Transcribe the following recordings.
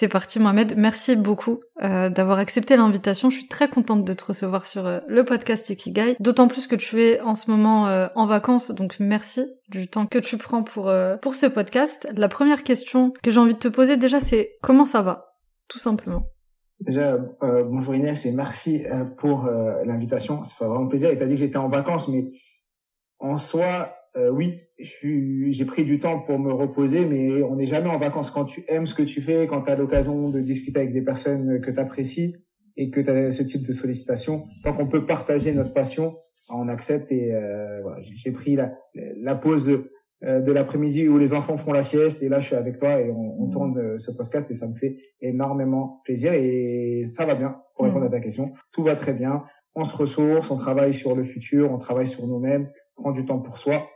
C'est parti Mohamed, merci beaucoup euh, d'avoir accepté l'invitation. Je suis très contente de te recevoir sur euh, le podcast Ikigai, d'autant plus que tu es en ce moment euh, en vacances, donc merci du temps que tu prends pour, pour ce podcast. La première question que j'ai envie de te poser déjà, c'est comment ça va Tout simplement? Déjà, bonjour Inès et merci pour l'invitation. Ça fait vraiment plaisir. Il t'a dit que j'étais en vacances, mais en soi, euh, oui, j'ai pris du temps pour me reposer, mais on n'est jamais en vacances. Quand tu aimes ce que tu fais, quand tu as l'occasion de discuter avec des personnes que tu apprécies et que tu as ce type de sollicitation, tant qu'on peut partager notre passion, on accepte. Et euh, voilà, j'ai pris la, la pause euh, de l'après-midi où les enfants font la sieste et là je suis avec toi et on, on mmh. tourne euh, ce podcast et ça me fait énormément plaisir et ça va bien pour répondre mmh. à ta question. Tout va très bien. On se ressource, on travaille sur le futur, on travaille sur nous-mêmes, prend du temps pour soi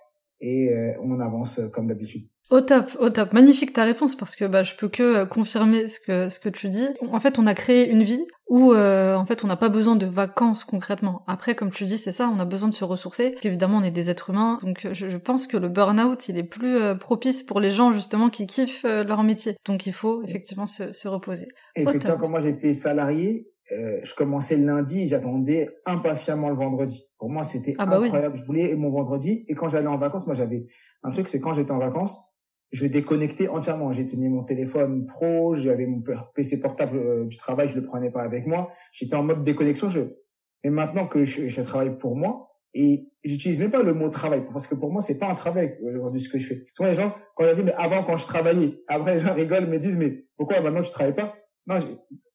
et euh, on avance euh, comme d'habitude. Au top, au top. Magnifique ta réponse parce que bah, je peux que euh, confirmer ce que, ce que tu dis. En fait, on a créé une vie où en fait on n'a pas besoin de vacances concrètement. Après, comme tu dis, c'est ça, on a besoin de se ressourcer. Évidemment, on est des êtres humains, donc je, je pense que le burn-out, il est plus propice pour les gens justement qui kiffent leur métier. Donc il faut effectivement se, se reposer. effectivement, quand moi j'étais salarié, euh, je commençais le lundi, j'attendais impatiemment le vendredi. Pour moi, c'était ah bah incroyable. Je voulais mon vendredi. Et quand j'allais en vacances, moi, j'avais un truc, c'est quand j'étais en vacances, je déconnectais entièrement. J'ai tenu mon téléphone pro, j'avais mon PC portable euh, du travail, je le prenais pas avec moi. J'étais en mode déconnexion. Je... Et maintenant que je, je travaille pour moi, et j'utilise même pas le mot travail parce que pour moi c'est pas un travail aujourd'hui ce que je fais. Souvent les gens quand je dis mais avant quand je travaillais, après les gens rigolent me disent mais pourquoi maintenant tu travailles pas? Non,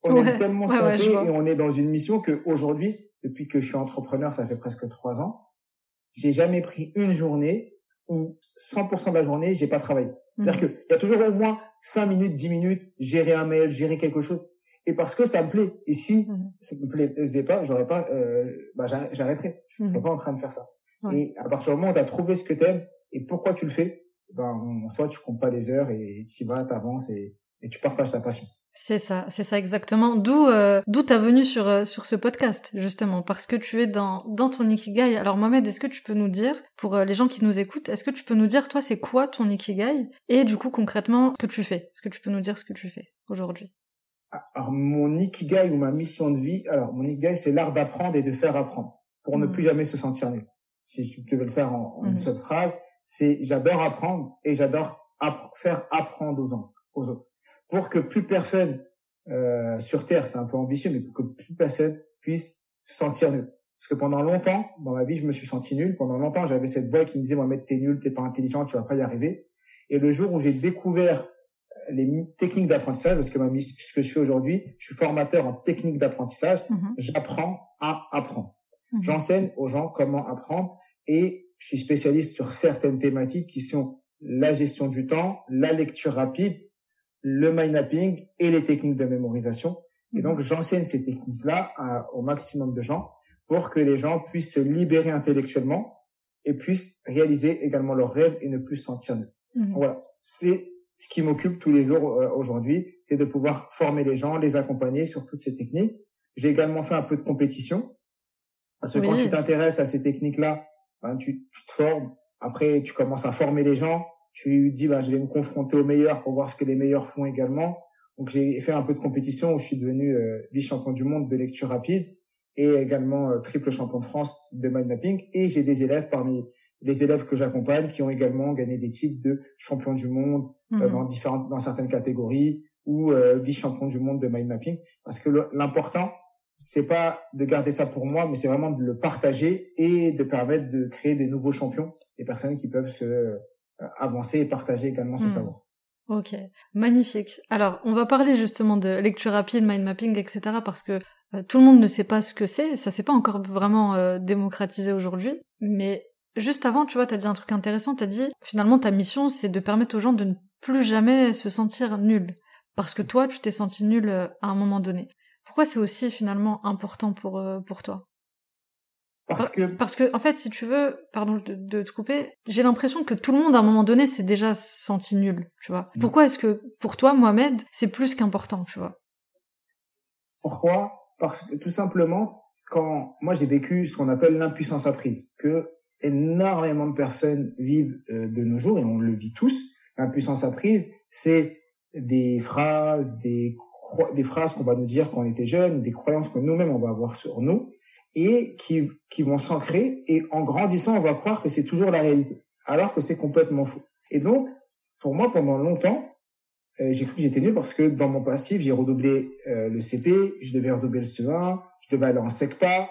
on est tellement ouais, et on est dans une mission que aujourd'hui, depuis que je suis entrepreneur, ça fait presque trois ans, j'ai jamais pris une journée où 100% de la journée, j'ai pas travaillé. C'est-à-dire mhm. qu'il y a toujours au moins 5 minutes, 10 minutes, gérer un mail, gérer quelque chose. Et parce que ça me plaît. Et si mmh. ça me plaisait pas, j'aurais pas, euh, bah, j'arrêterais. Je serais mhm. pas en train de faire ça. Et à partir du moment où tu as trouvé ce que tu aimes et pourquoi tu le fais, ben, soit tu comptes pas les heures et tu y vas, tu avances et, et tu partages ta passion. C'est ça, c'est ça exactement. D'où euh, d'où t'as venu sur euh, sur ce podcast justement parce que tu es dans dans ton ikigai. Alors Mohamed, est-ce que tu peux nous dire pour euh, les gens qui nous écoutent, est-ce que tu peux nous dire toi c'est quoi ton ikigai et du coup concrètement ce que tu fais? Est-ce que tu peux nous dire ce que tu fais aujourd'hui? Alors mon ikigai ou ma mission de vie, alors mon ikigai c'est l'art d'apprendre et de faire apprendre pour ne mmh. plus jamais se sentir nul. Si tu veux le faire en, une mmh. seule phrase, c'est j'adore apprendre et j'adore faire apprendre aux, aux autres pour que plus personne euh, sur Terre, c'est un peu ambitieux, mais pour que plus personne puisse se sentir nul. Parce que pendant longtemps, dans ma vie, je me suis senti nul. Pendant longtemps, j'avais cette voix qui me disait, Mohamed, t'es nul, t'es pas intelligent, tu vas pas y arriver. Et le jour où j'ai découvert euh, les techniques d'apprentissage, parce que ma ce que je fais aujourd'hui, je suis formateur en techniques d'apprentissage, mhm. j'apprends à apprendre. Mhm. J'enseigne aux gens comment apprendre et je suis spécialiste sur certaines thématiques qui sont la gestion du temps, la lecture rapide, le mind mapping et les techniques de mémorisation. Et donc, j'enseigne ces techniques-là au maximum de gens pour que les gens puissent se libérer intellectuellement et puissent réaliser également leurs rêves et ne plus se sentir nus. Mhm. Voilà, c'est ce qui m'occupe tous les jours euh, aujourd'hui, c'est de pouvoir former les gens, les accompagner sur toutes ces techniques. J'ai également fait un peu de compétition parce que quand tu t'intéresses à ces techniques-là, ben, tu, tu te formes. Après, tu commences à former les gens je lui dis bah je vais me confronter aux meilleurs pour voir ce que les meilleurs font également. Donc j'ai fait un peu de compétition où je suis devenu euh, vice-champion du monde de lecture rapide et également euh, triple champion de France de mind mapping et j'ai des élèves parmi les élèves que j'accompagne qui ont également gagné des titres de champion du monde euh, mhm. dans différentes dans certaines catégories ou vice-champion du monde de mind mapping parce que l'important c'est pas de garder ça pour moi mais c'est vraiment de le partager et de permettre de créer des nouveaux champions des personnes qui peuvent se avancer et partager également ce hmm. savoir. Ok, magnifique. Alors, on va parler justement de lecture rapide, mind mapping, etc. parce que euh, tout le monde ne sait pas ce que c'est, ça s'est pas encore vraiment euh, démocratisé aujourd'hui. Mais juste avant, tu vois, t'as dit un truc intéressant, t'as dit finalement ta mission c'est de permettre aux gens de ne plus jamais se sentir nuls. Parce que toi, tu t'es senti nul à un moment donné. pourquoi c'est aussi finalement important pour, euh, pour toi? Parce que... Parce que, en fait, si tu veux, pardon de, de te couper, j'ai l'impression que tout le monde, à un moment donné, s'est déjà senti nul, tu vois. Mm. Pourquoi est-ce que, pour toi, Mohamed, c'est plus qu'important, tu vois? Pourquoi? Parce que, tout simplement, quand moi j'ai vécu ce qu'on appelle l'impuissance apprise, que énormément de personnes vivent euh, de nos jours, et on le vit tous, l'impuissance apprise, c'est des phrases, des, des phrases qu'on va nous dire quand on était jeune, des croyances que nous-mêmes on va avoir sur nous, et qui, qui vont s'ancrer, et en grandissant, on va croire que c'est toujours la réalité, alors que c'est complètement faux. Et donc, pour moi, pendant longtemps, euh, j'ai cru que j'étais nul parce que dans mon passif, j'ai redoublé euh, le CP, je devais redoubler le CE1, je devais aller en SECPA,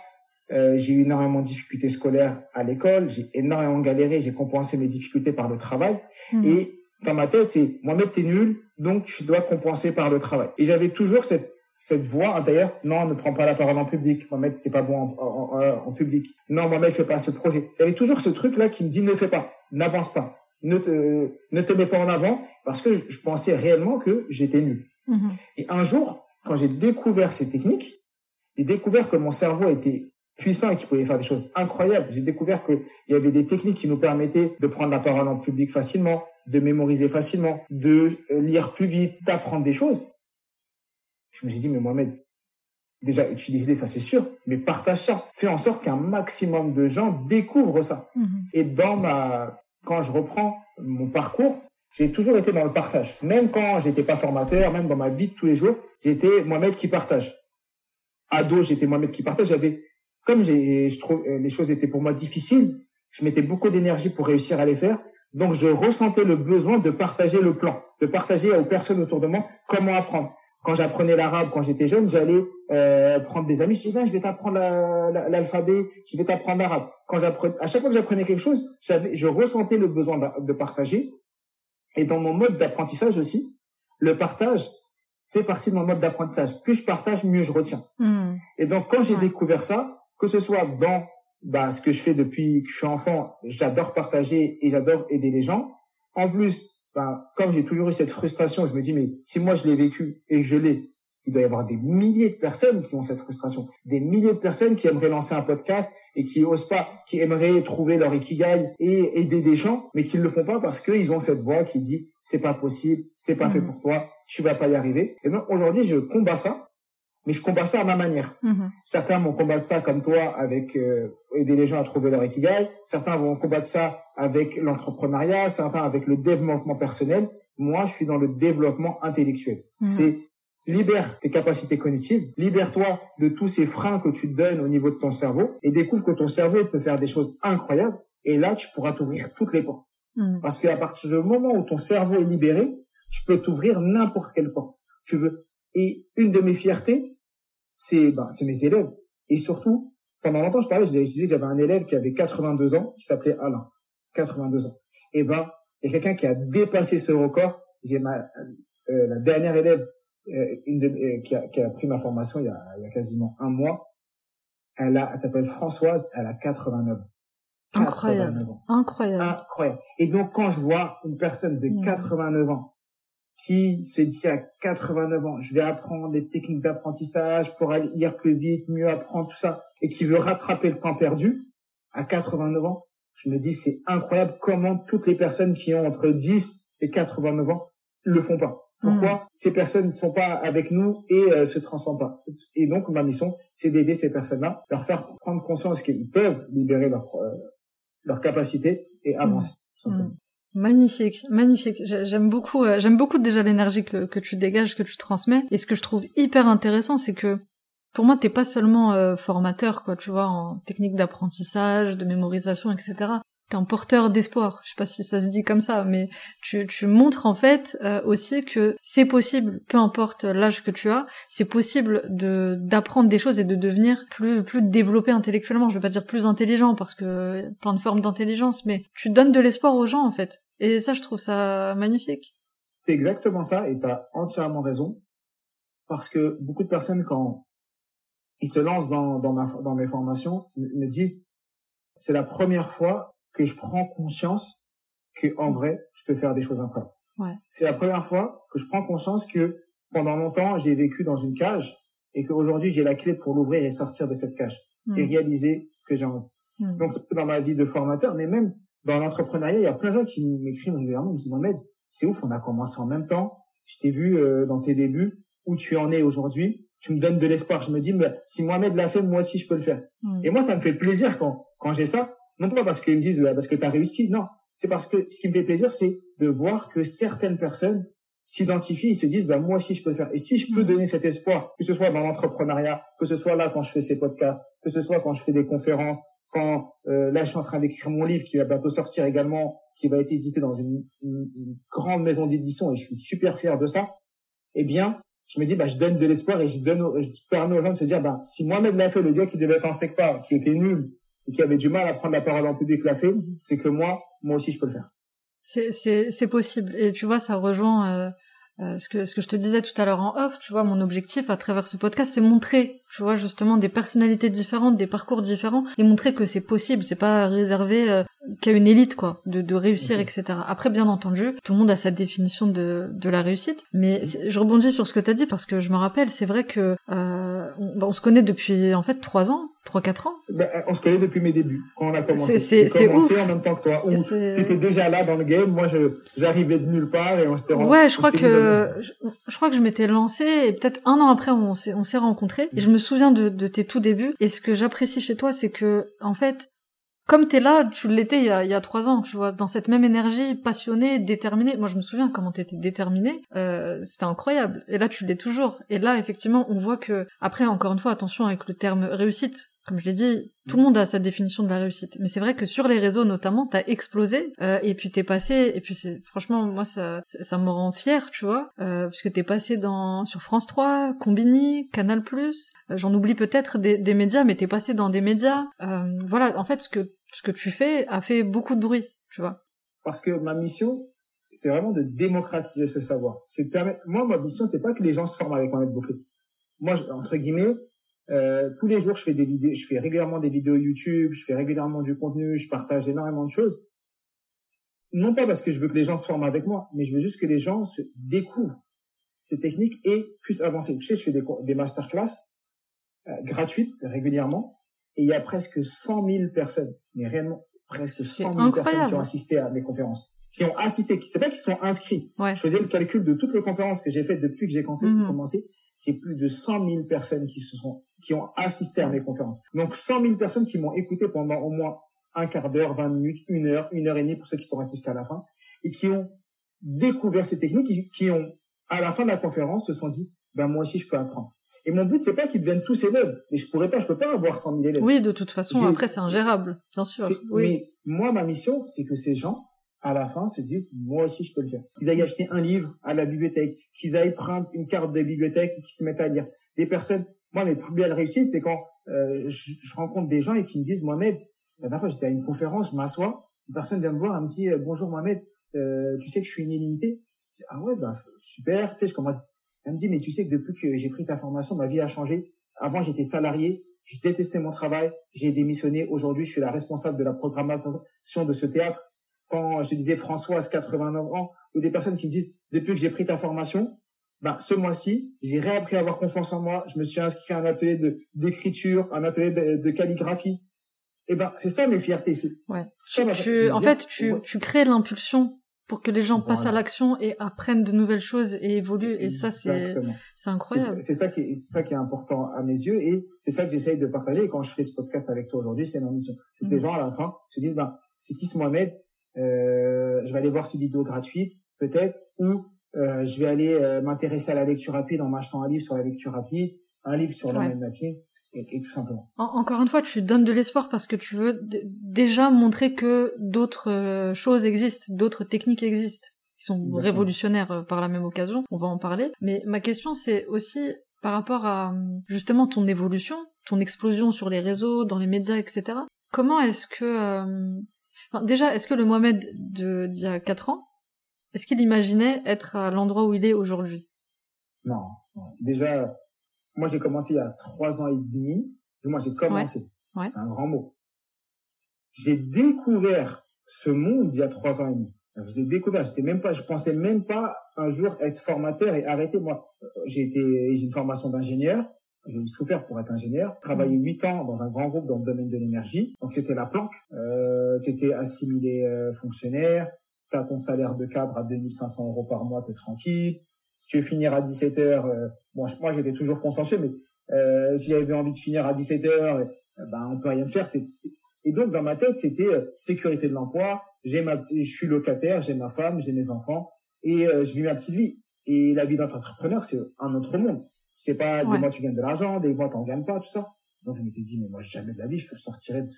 euh, j'ai eu énormément de difficultés scolaires à l'école, j'ai énormément galéré, j'ai compensé mes difficultés par le travail. Mmh. Et dans ma tête, c'est Mohamed, t'es nul, donc je dois compenser par le travail. Et j'avais toujours cette cette voix intérieure, non, ne prends pas la parole en public, Mohamed, t'es pas bon en, en, en, public. Non, Mohamed, fais pas ce projet. J'avais toujours ce truc-là qui me dit ne fais pas, n'avance pas, ne te, ne te mets pas en avant, parce que je pensais réellement que j'étais nul. Mmh. Et un jour, quand j'ai découvert ces techniques, j'ai découvert que mon cerveau était puissant et qu'il pouvait faire des choses incroyables. J'ai découvert qu'il y avait des techniques qui nous permettaient de prendre la parole en public facilement, de mémoriser facilement, de euh, lire plus vite, d'apprendre des choses. Je me suis dit, mais Mohamed, déjà, utilise-les, ça c'est sûr, mais partage ça. Fais en sorte qu'un maximum de gens découvrent ça. Mhm. Et dans ma, quand je reprends mon parcours, j'ai toujours été dans le partage. Même quand j'étais pas formateur, même dans ma vie de tous les jours, j'étais Mohamed qui partage. Ado, j'étais Mohamed qui partage. J'avais, comme j'ai, je trouve, les choses étaient pour moi difficiles, je mettais beaucoup d'énergie pour réussir à les faire. Donc, je ressentais le besoin de partager le plan, de partager aux personnes autour de moi comment apprendre. Quand j'apprenais l'arabe, quand j'étais jeune, j'allais euh, prendre des amis. Je disais, je vais t'apprendre l'alphabet, je vais t'apprendre l'arabe. Quand j'apprenais, à chaque fois que j'apprenais quelque chose, j'avais, je ressentais le besoin de, partager. Et dans mon mode d'apprentissage aussi, le partage fait partie de mon mode d'apprentissage. Plus je partage, mieux je retiens. Hmm. Et donc, quand j'ai découvert ça, que ce soit dans bah, ce que je fais depuis que je suis enfant, j'adore partager et j'adore aider les gens. En plus, bah, comme j'ai toujours eu cette frustration, je me dis, mais si moi je l'ai vécu et que je l'ai, il doit y avoir des milliers de personnes qui ont cette frustration, des milliers de personnes qui aimeraient lancer un podcast et qui osent pas, qui aimeraient trouver leur ikigai et aider des gens, mais qui ne le font pas parce qu'ils ont cette voix qui dit c'est pas possible, c'est pas fait mmh. pour toi, tu vas pas y arriver. Et donc aujourd'hui, je combats ça mais je combats ça à ma manière. Mm-hmm. Certains vont combattre ça comme toi avec euh, aider les gens à trouver leur ikigai. Certains vont combattre ça avec l'entrepreneuriat. Certains avec le développement personnel. Moi, je suis dans le développement intellectuel. Mm-hmm. C'est libère tes capacités cognitives, libère-toi de tous ces freins que tu te donnes au niveau de ton cerveau et découvre que ton cerveau peut faire des choses incroyables. Et là, tu pourras t'ouvrir toutes les portes. Mm-hmm. Parce qu'à partir du moment où ton cerveau est libéré, tu peux t'ouvrir n'importe quelle porte. Tu veux. Et une de mes fiertés, c'est ben, c'est mes élèves. Et surtout, pendant longtemps, je parlais, je disais que j'avais un élève qui avait 82 ans, qui s'appelait Alain. 82 ans. Et ben, il y a quelqu'un qui a dépassé ce record. J'ai ma euh, la dernière élève euh, une de, euh, qui, a, qui, a, pris ma formation il y a, il y a quasiment un mois. Elle a, elle s'appelle Françoise, elle a 89 ans. Incroyable. Incroyable. Incroyable. Et donc, quand je vois une personne de 89 mmh. ans qui se dit à 89 ans, je vais apprendre des techniques d'apprentissage pour aller lire plus vite, mieux apprendre tout ça, et qui veut rattraper le temps perdu à 89 ans, je me dis c'est incroyable comment toutes les personnes qui ont entre 10 et 89 ans le font pas. Pourquoi hmm. ces personnes ne sont pas avec nous et euh, se transforment pas? Et donc ma mission, c'est d'aider ces personnes-là, leur faire prendre conscience qu'ils peuvent libérer leur euh, leur capacité et avancer. Hmm. Magnifique, magnifique. J'aime beaucoup, euh, j'aime beaucoup déjà l'énergie que, tu dégages, que tu transmets. Et ce que je trouve hyper intéressant, c'est que pour moi, t'es pas seulement euh, formateur, quoi, tu vois, en technique d'apprentissage, de mémorisation, etc. T'es un porteur d'espoir. Je sais pas si ça se dit comme ça, mais tu, tu montres en fait euh, aussi que c'est possible, peu importe l'âge que tu as, c'est possible de d'apprendre des choses et de devenir plus plus développé intellectuellement. Je veux pas dire plus intelligent parce que plein de formes d'intelligence, mais tu donnes de l'espoir aux gens en fait. Et ça, je trouve ça magnifique. C'est exactement ça, et tu as entièrement raison. Parce que beaucoup de personnes, quand ils se lancent dans, dans, ma, dans mes formations, me disent, c'est la première fois que je prends conscience que en vrai, je peux faire des choses incroyables. Ouais. C'est la première fois que je prends conscience que pendant longtemps, j'ai vécu dans une cage et qu'aujourd'hui j'ai la clé pour l'ouvrir et sortir de cette cage et mm. réaliser ce que j'ai envie. Mm. Donc dans ma vie de formateur, mais même dans l'entrepreneuriat, il y a plein de gens qui m'écrivent régulièrement, ils me disent Mohamed, c'est ouf, on a commencé en même temps. Je t'ai vu euh, dans tes débuts, où tu en es aujourd'hui. Tu me donnes de l'espoir. Je me dis, mais si Mohamed l'a fait, moi aussi je peux le faire. Mm. Et moi, ça me fait plaisir quand quand j'ai ça. Non pas parce qu'ils me disent parce que tu as réussi, non. C'est parce que ce qui me fait plaisir, c'est de voir que certaines personnes s'identifient, ils se disent, bah, moi aussi, je peux le faire. Et si je peux mm. donner cet espoir, que ce soit dans l'entrepreneuriat, que ce soit là quand je fais ces podcasts, que ce soit quand je fais des conférences, quand euh, là, je suis en train d'écrire mon livre qui va bientôt sortir également, qui va être édité dans une, grande maison d'édition et je suis super fier de ça, eh bien, je me dis, bah, je donne de l'espoir et je donne, je permets aux gens de se dire, bah, si moi-même l'a fait, le gars qui devait être en secteur, qui était nul et qui avait du mal à prendre la parole en public l'a fait, c'est que moi, moi aussi, je peux le faire. C'est, possible. Et tu vois, ça rejoint euh, euh, ce, que, ce que je te disais tout à l'heure en off. Tu vois, mon objectif à travers ce podcast, c'est montrer, tu vois, justement, des personnalités différentes, des parcours différents, et montrer que c'est possible. C'est pas réservé qu'à une élite, quoi, de, de réussir, etc. Après, bien entendu, tout le monde a sa définition de, de la réussite. Mais je rebondis sur ce que tu as dit parce que je me rappelle, c'est vrai que euh, on, on, se connaît depuis en fait trois ans, trois quatre ans. Ben, on se connaît depuis mes débuts, quand on a commencé. C'est commencé en même temps que toi. Tu étais déjà là dans le game, moi j'arrivais de nulle part et on s'était Ouais, je crois que je, je, crois que je m'étais lancé et peut-être un an après on s'est on s'est rencontrés. Et je me souviens de, de tes tout débuts. Et ce que j'apprécie chez toi, c'est que en fait comme t'es là, tu l'étais il y a, trois ans, tu vois, dans cette même énergie, passionnée, déterminée. Moi, je me souviens comment t'étais déterminée, euh, c'était incroyable. Et là, tu l'es toujours. Et là, effectivement, on voit que, après, encore une fois, attention avec le terme réussite, comme je l'ai dit, tout le monde a sa définition de la réussite. Mais c'est vrai que sur les réseaux notamment, t'as explosé euh, et puis t'es passé et puis c'est franchement moi ça ça me rend fier, tu vois, euh, parce que t'es passé dans sur France 3, Combini, Canal+. Euh, J'en oublie peut-être des, des, médias, mais t'es passé dans des médias. Euh, voilà, en fait ce que ce que tu fais a fait beaucoup de bruit, tu vois. Parce que ma mission, c'est vraiment de démocratiser ce savoir. C'est permettre. Moi, ma mission, c'est pas que les gens se forment avec Mohamed Bouclé. Moi, entre guillemets, euh, tous les jours, je fais des vidéos, je fais régulièrement des vidéos YouTube, je fais régulièrement du contenu, je partage énormément de choses. Non pas parce que je veux que les gens se forment avec moi, mais je veux juste que les gens se découvrent ces techniques et puissent avancer. Tu sais, je fais des, des masterclass euh, gratuites régulièrement et il y a presque 100 000 personnes, mais réellement presque 100 000 personnes qui ont assisté à mes conférences, qui ont assisté. C'est pas qu'ils sont inscrits. Ouais. Je faisais le calcul de toutes les conférences que j'ai faites depuis que j'ai mhm. commencé j'ai plus de 100 000 personnes qui se sont, qui ont assisté à mes conférences. Donc 100 000 personnes qui m'ont écouté pendant au moins un quart d'heure, 20 minutes, une heure, une heure et demie pour ceux qui sont restés jusqu'à la fin et qui ont découvert ces techniques, qui, ont, à la fin de la conférence, se sont dit, ben moi aussi je peux apprendre. Et mon but, c'est pas qu'ils deviennent tous élèves. Et je pourrais pas, je peux pas avoir 100 000 élèves. Oui, de toute façon, après, c'est ingérable, bien sûr. Oui. Mais moi, ma mission, c'est que ces gens à la fin se disent moi aussi je peux le faire. Qu'ils aillent acheter un livre à la bibliothèque, qu'ils aillent prendre une carte de bibliothèque qu'ils se mettent à lire. Des personnes, moi mes plus belles réussites c'est quand euh, je, rencontre des gens et qui me disent Mohamed, la dernière fois j'étais à une conférence, je m'assois, une personne vient me voir, elle me dit euh, bonjour Mohamed, euh, tu sais que je suis une illimitée. Je dis ah ouais bah super, tu sais je commence. Elle me dit mais tu sais que depuis que j'ai pris ta formation, ma vie a changé. Avant j'étais salarié, je détestais mon travail, j'ai démissionné. Aujourd'hui je suis la responsable de la programmation de ce théâtre quand je disais Françoise, 89 ans, ou des personnes qui me disent, depuis que j'ai pris ta formation, ben, ce mois-ci, j'ai réappris à avoir confiance en moi, je me suis inscrit à un atelier de, d'écriture, un atelier de, calligraphie. Et eh ben, c'est ça mes fiertés. Ouais. tu, en fait, tu, tu crées l'impulsion pour que les gens passent à l'action et apprennent de nouvelles choses et évoluent. Et ça, c'est, c'est incroyable. C'est ça qui est, ça qui est important à mes yeux et c'est ça que j'essaye de partager. Et quand je fais ce podcast avec toi aujourd'hui, c'est ma mission. C'est que les mmh. gens, à la fin, se disent, ben, c'est qui ce Mohamed? Euh, je vais aller voir ces vidéos gratuites, peut-être, ou euh, je vais aller euh, m'intéresser à la lecture rapide en m'achetant un livre sur la lecture rapide, un livre sur le même papier, et, tout simplement. encore une fois, tu donnes de l'espoir parce que tu veux déjà montrer que d'autres choses existent, d'autres techniques existent, qui sont révolutionnaires par la même occasion. On va en parler. Mais ma question, c'est aussi par rapport à justement ton évolution, ton explosion sur les réseaux, dans les médias, etc. Comment est-ce que déjà, est-ce que le Mohamed d'il y a 4 ans, est-ce qu'il imaginait être à l'endroit où il est aujourd'hui? Non, Déjà, moi j'ai commencé il y a 3 ans et demi. Moi j'ai commencé. C'est un grand mot. J'ai découvert ce monde il y a 3 ans et demi. Je l'ai découvert. J'étais même pas, je pensais même pas un jour être formateur et arrêter. Moi, j'ai été, j'ai une formation d'ingénieur. J'ai souffert pour être ingénieur, travaillé huit ans dans un grand groupe dans le domaine de l'énergie. Donc c'était la planque, euh, c'était assimilé euh, fonctionnaire, t'as ton salaire de cadre à 2500 euros par mois, t'es tranquille. Si tu veux finir à 17 heures, euh, moi, moi j'étais toujours consciencieux, mais euh, si j'avais envie de finir à 17 heures, euh, ben on peut rien faire. Et donc dans ma tête c'était euh, sécurité de l'emploi. J'ai ma, je suis locataire, j'ai ma femme, j'ai mes enfants et je vis ma petite vie. Et la vie d'entrepreneur c'est un autre monde. C'est pas des mois tu gagnes de l'argent, des mois t'en gagnes pas, tout ça. Donc je m'étais dit mais moi jamais de la vie je sortirais du,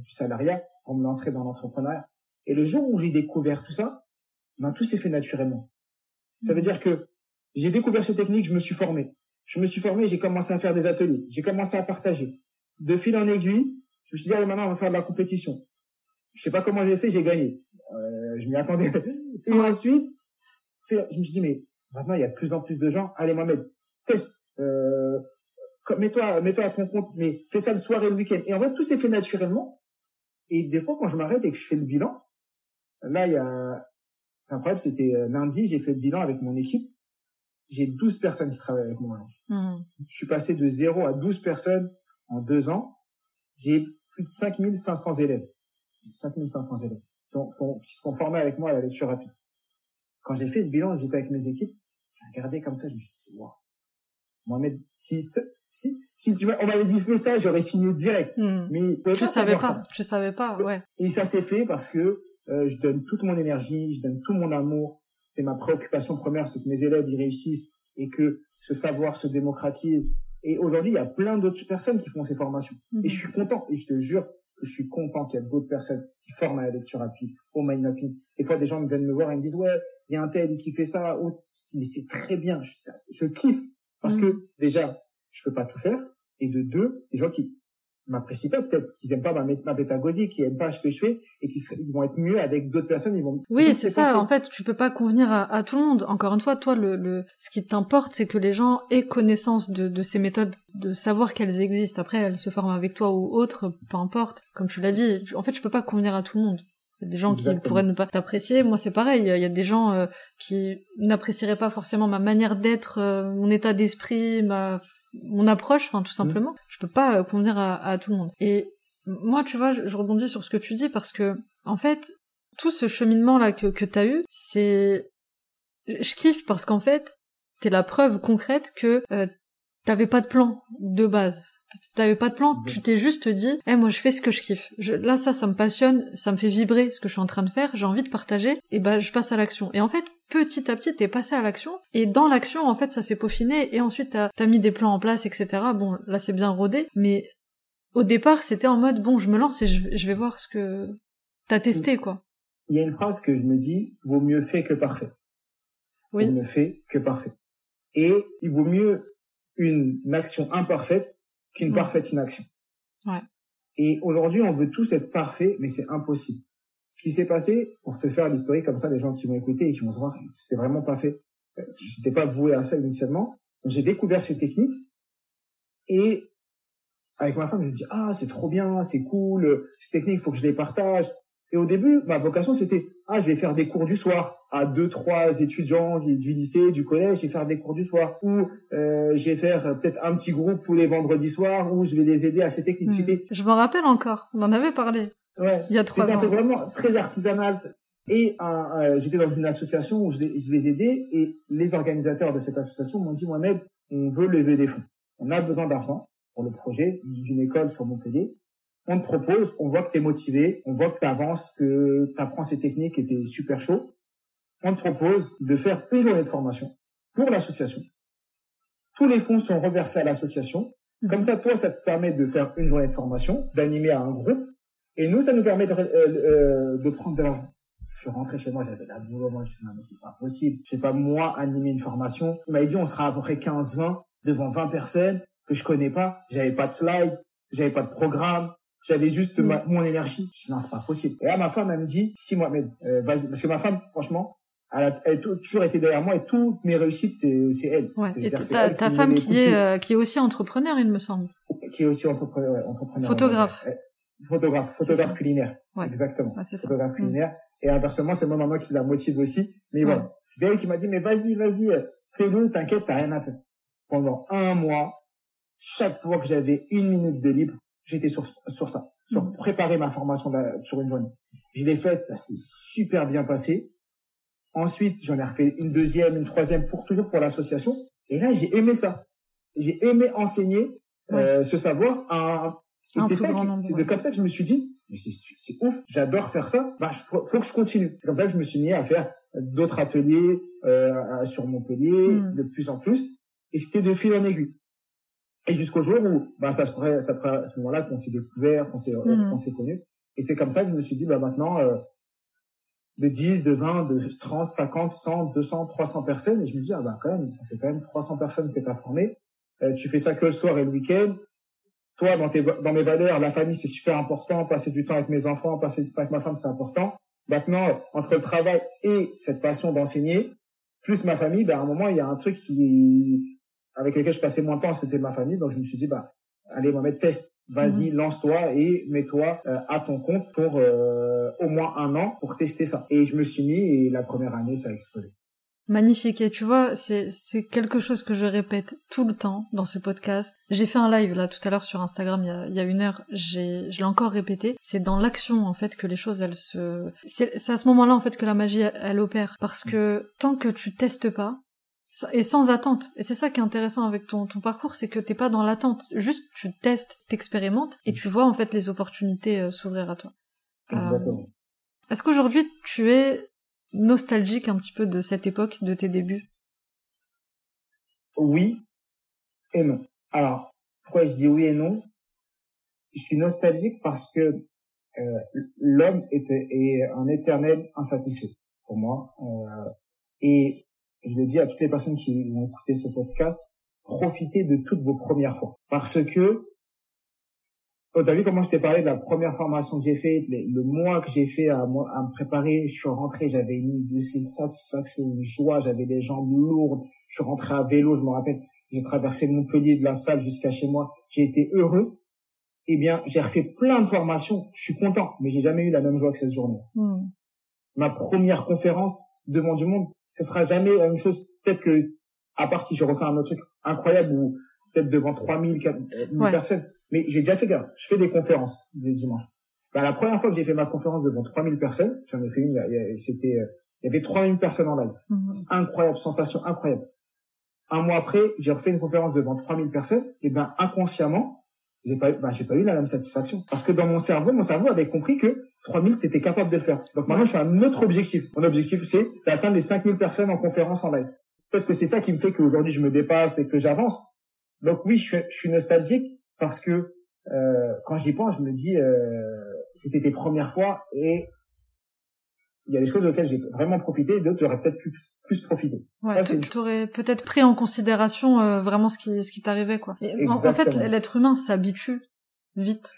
du salariat, on me lancerait dans l'entrepreneuriat. Et le jour où j'ai découvert tout ça, ben tout s'est fait naturellement. Ça veut mmh. dire que j'ai découvert ces techniques, je me suis formé. Je me suis formé, j'ai commencé à faire des ateliers, j'ai commencé à partager. De fil en aiguille, je me suis dit, allez, maintenant, on va faire de la compétition. Je sais pas comment j'ai fait, j'ai gagné. Euh, je m'y attendais. Et ensuite, je me suis dit, mais maintenant, il y a de plus en plus de gens. Allez, Mohamed, teste. Euh, mets-toi, mets-toi à ton compte, mais fais ça le soir et le week-end. Et en fait, tout s'est fait naturellement. Et des fois, quand je m'arrête et que je fais le bilan, là, il y a, c'est incroyable, c'était euh, lundi, j'ai fait le bilan avec mon équipe j'ai 12 personnes qui travaillent avec moi. Mmh. Je suis passé de 0 à 12 personnes en deux ans. J'ai plus de 5500 élèves. 5500 élèves qui, ont, qui, sont formés avec moi à la lecture rapide. Quand j'ai fait ce bilan et que j'étais avec mes équipes, j'ai regardé comme ça, je me suis dit, wow. Mohamed, si, si, si tu on m'avait dit fais ça, j'aurais signé direct. Mmh. Mais je savais pas, je savais pas, ouais. Et ça s'est fait parce que euh, je donne toute mon énergie, je donne tout mon amour, c'est ma préoccupation première, c'est que mes élèves y réussissent et que ce savoir se démocratise. Et aujourd'hui, il y a plein d'autres personnes qui font ces formations. Et je mhm. suis content, et je te jure que je suis content qu'il y a d'autres personnes qui forment à la lecture rapide, au mind mapping. Des fois, des gens viennent me voir et me disent, ouais, il y a un tel qui fait ça. Ou, je dis, mais c'est très bien, je, je kiffe. Parce que, mhm. déjà, je peux pas tout faire. Et de deux, des gens qui m'apprécient pas peut-être qu'ils aiment pas ma, ma pédagogie qui aiment pas ce que je fais et qui ils vont être mieux avec d'autres personnes ils vont oui c'est ça en fait tu peux pas convenir à, tout le monde encore une fois toi le, le ce qui t'importe c'est que les gens aient connaissance de, de ces méthodes de savoir qu'elles existent après elles se forment avec toi ou autre peu importe comme tu l'as dit en fait je peux pas convenir à tout le monde il y a des gens qui pourraient ne pas t'apprécier. Moi, c'est pareil. Il y, a des gens euh, qui n'apprécieraient pas forcément ma manière d'être, euh, mon état d'esprit, ma mon approche, enfin tout mm. simplement. Je peux pas euh, convenir à, tout le monde. Et moi, tu vois, je, rebondis sur ce que tu dis parce que, en fait, tout ce cheminement là que, que t'as eu, c'est, je kiffe parce qu'en fait, t'es la preuve concrète que t'avais pas de plan de base. T'avais pas de plan, tu t'es juste dit, eh moi je fais ce que je kiffe. Je, là ça, ça me passionne, ça me fait vibrer ce que je suis en train de faire, j'ai envie de partager, et ben je passe à l'action. Et en fait, petit à petit, t'es passé à l'action, et dans l'action, en fait, ça s'est peaufiné, et ensuite t'as as mis des plans en place, etc. Bon, là c'est bien rodé, mais au départ c'était en mode, bon, je me lance et je, vais voir ce que t'as testé, quoi. Il y a une phrase que je me dis, vaut mieux fait que parfait. Oui. Vaut mieux fait que parfait. Et il vaut mieux une action imparfaite qu'une parfaite inaction. Ouais. Et aujourd'hui, on veut tous être parfaits, mais c'est impossible. Ce qui s'est passé, pour te faire l'historique comme ça, des gens qui vont écouter et qui vont se voir, c'était vraiment pas fait. Euh, je n'étais pas voué à ça initialement. Donc j'ai découvert ces techniques et avec ma femme, je me dis ah c'est trop bien, c'est cool, ces techniques, il faut que je les partage. Et au début, ma vocation, c'était, ah, je vais faire des cours du soir à deux, trois étudiants du lycée, du collège, je vais faire des cours du soir. Ou euh, je vais faire euh, peut-être un petit groupe tous les vendredis soirs où je vais les aider à ces techniques. Hmm. Je m'en rappelle encore, on en avait parlé. Ouais. Il y a trois ans. C'était vraiment très artisanal. Et euh, euh, j'étais dans une association où je les, je les aidais et les organisateurs de cette association m'ont dit, Mohamed, on veut lever des fonds. On a besoin d'argent pour le projet d'une école sur Montpellier on te propose, on voit que tu es motivé, on voit que tu avances, que tu apprends ces techniques et tu es super chaud. On te propose de faire une journée de formation pour l'association. Tous les fonds sont reversés à l'association. Mhm. Comme ça, toi, ça te permet de faire une journée de formation, d'animer à un groupe. Et nous, ça nous permet de, euh, euh, de prendre de l'argent. Je suis rentré chez moi, j'avais la boule moi, je me suis dit, non, mais c'est pas possible. Je sais pas, moi, animer une formation. Il m'a dit, on sera à peu près 15, 20 devant 20 personnes que je connais pas. J'avais pas de slide, j'avais pas de programme, j'avais juste mm. mon énergie. Je dis, non, c'est pas possible. Et là, ma femme, elle me dit, si Mohamed, euh, vas-y. Parce que ma femme, franchement, elle a, elle a, toujours été derrière moi et toutes mes réussites, c'est elle. Ouais. Et ta, ta femme qui est, euh, qui est aussi entrepreneur, il me semble. Qui est aussi entrepreneur, ouais, entrepreneur. Photographe. photographe, photographe culinaire. Ouais. Exactement. Ah, photographe mm. culinaire. Et inversement, c'est moi maman qui la motive aussi. Mais bon, c'est elle qui m'a dit, mais vas-y, vas-y, fais-le, t'inquiète, t'as rien à faire. Pendant un mois, chaque fois que j'avais une minute de libre, j'étais sur, sur ça, sur mmh. préparer ma formation sur une journée. Je l'ai faite, ça s'est super bien passé. Ensuite, j'en ai refait une deuxième, une troisième pour toujours pour l'association. Et là, j'ai aimé ça. J'ai aimé enseigner euh, ce savoir à c'est ça, c'est comme ça que je me suis dit, mais c'est ouf, j'adore faire ça. Bah, faut, faut que je continue. C'est comme ça que je me suis mis à faire d'autres ateliers euh, sur Montpellier, mmh. de plus en plus. Et c'était de fil en aiguille. Et jusqu'au jour où, bah, ça se ça à ce moment-là qu'on s'est découvert, qu'on s'est, mmh. qu'on s'est connu. Et c'est comme ça que je me suis dit, bah, maintenant, euh, de 10, de 20, de 30, 50, 100, 200, 300 personnes. Et je me dis, ah, bah, quand même, ça fait quand même 300 personnes que tu as formées. Euh, tu fais ça que le soir et le week-end. Toi, dans tes, dans mes valeurs, la famille, c'est super important. Passer du temps avec mes enfants, passer du temps avec ma femme, c'est important. Maintenant, entre le travail et cette passion d'enseigner, plus ma famille, ben, à un moment, il y a un truc qui, avec lequel je passais moins de temps, c'était ma famille. Donc, je me suis dit, bah, allez, Mohamed, teste. Vas-y, mhm. lance-toi et mets-toi euh, à ton compte pour euh, au moins un an pour tester ça. Et je me suis mis et la première année, ça a explosé. Magnifique. Et tu vois, c'est, c'est quelque chose que je répète tout le temps dans ce podcast. J'ai fait un live là tout à l'heure sur Instagram il y a, il y a une heure. J'ai, je l'ai encore répété. C'est dans l'action en fait que les choses elles se. C'est, c'est à ce moment-là en fait que la magie elle, opère. Parce que tant que tu testes pas, et sans attente. Et c'est ça qui est intéressant avec ton, ton parcours, c'est que t'es pas dans l'attente. Juste, tu testes, t'expérimentes, et tu vois en fait les opportunités euh, s'ouvrir à toi. Exactement. Euh, est-ce qu'aujourd'hui tu es nostalgique un petit peu de cette époque, de tes débuts? Oui et non. Alors, pourquoi je dis oui et non? Je suis nostalgique parce que euh, l'homme est, est, un éternel insatisfait pour moi. Et je le dis à toutes les personnes qui vont écouter ce podcast, profitez de toutes vos premières fois. Parce que Oh, t'as vu comment je t'ai parlé de la première formation que j'ai faite, le, mois que j'ai fait à, à, me préparer, je suis rentré, j'avais une de ces satisfactions, une joie, j'avais des jambes lourdes, je suis rentré à vélo, je me rappelle, j'ai traversé Montpellier de la salle jusqu'à chez moi, j'ai été heureux. Eh bien, j'ai refait plein de formations, je suis content, mais j'ai jamais eu la même joie que cette journée. Hmm. Ma première conférence devant du monde, ce sera jamais la même chose. Peut-être que, à part si je refais un autre truc incroyable ou peut-être devant 3000, 4000 personnes, mais j'ai déjà fait, je fais des conférences les dimanches. Bah, la première fois que j'ai fait ma conférence devant 3000 personnes, j'en ai fait une, c'était, euh, il y avait 3000 personnes en live. Mhm. Incroyable, sensation incroyable. Un mois après, j'ai refait une conférence devant 3000 personnes, et ben, inconsciemment, j'ai pas, ben, j'ai pas eu la même satisfaction. Parce que dans mon cerveau, mon cerveau avait compris que 3000, t'étais capable de le faire. Donc maintenant, je suis à un autre objectif. Mon objectif, c'est d'atteindre les 5000 personnes en conférence en live. Peut-être que c'est ça qui me fait qu'aujourd'hui, je me dépasse et que j'avance. Donc oui, je suis nostalgique, parce que euh, quand j'y pense, je me dis, euh, c'était tes premières fois et il y a des choses auxquelles j'ai vraiment profité, d'autres j'aurais peut-être plus, plus profité. Ouais, tu aurais peut-être pris en considération euh, vraiment ce qui, ce qui t'arrivait, quoi. en, fait, l'être humain s'habitue vite.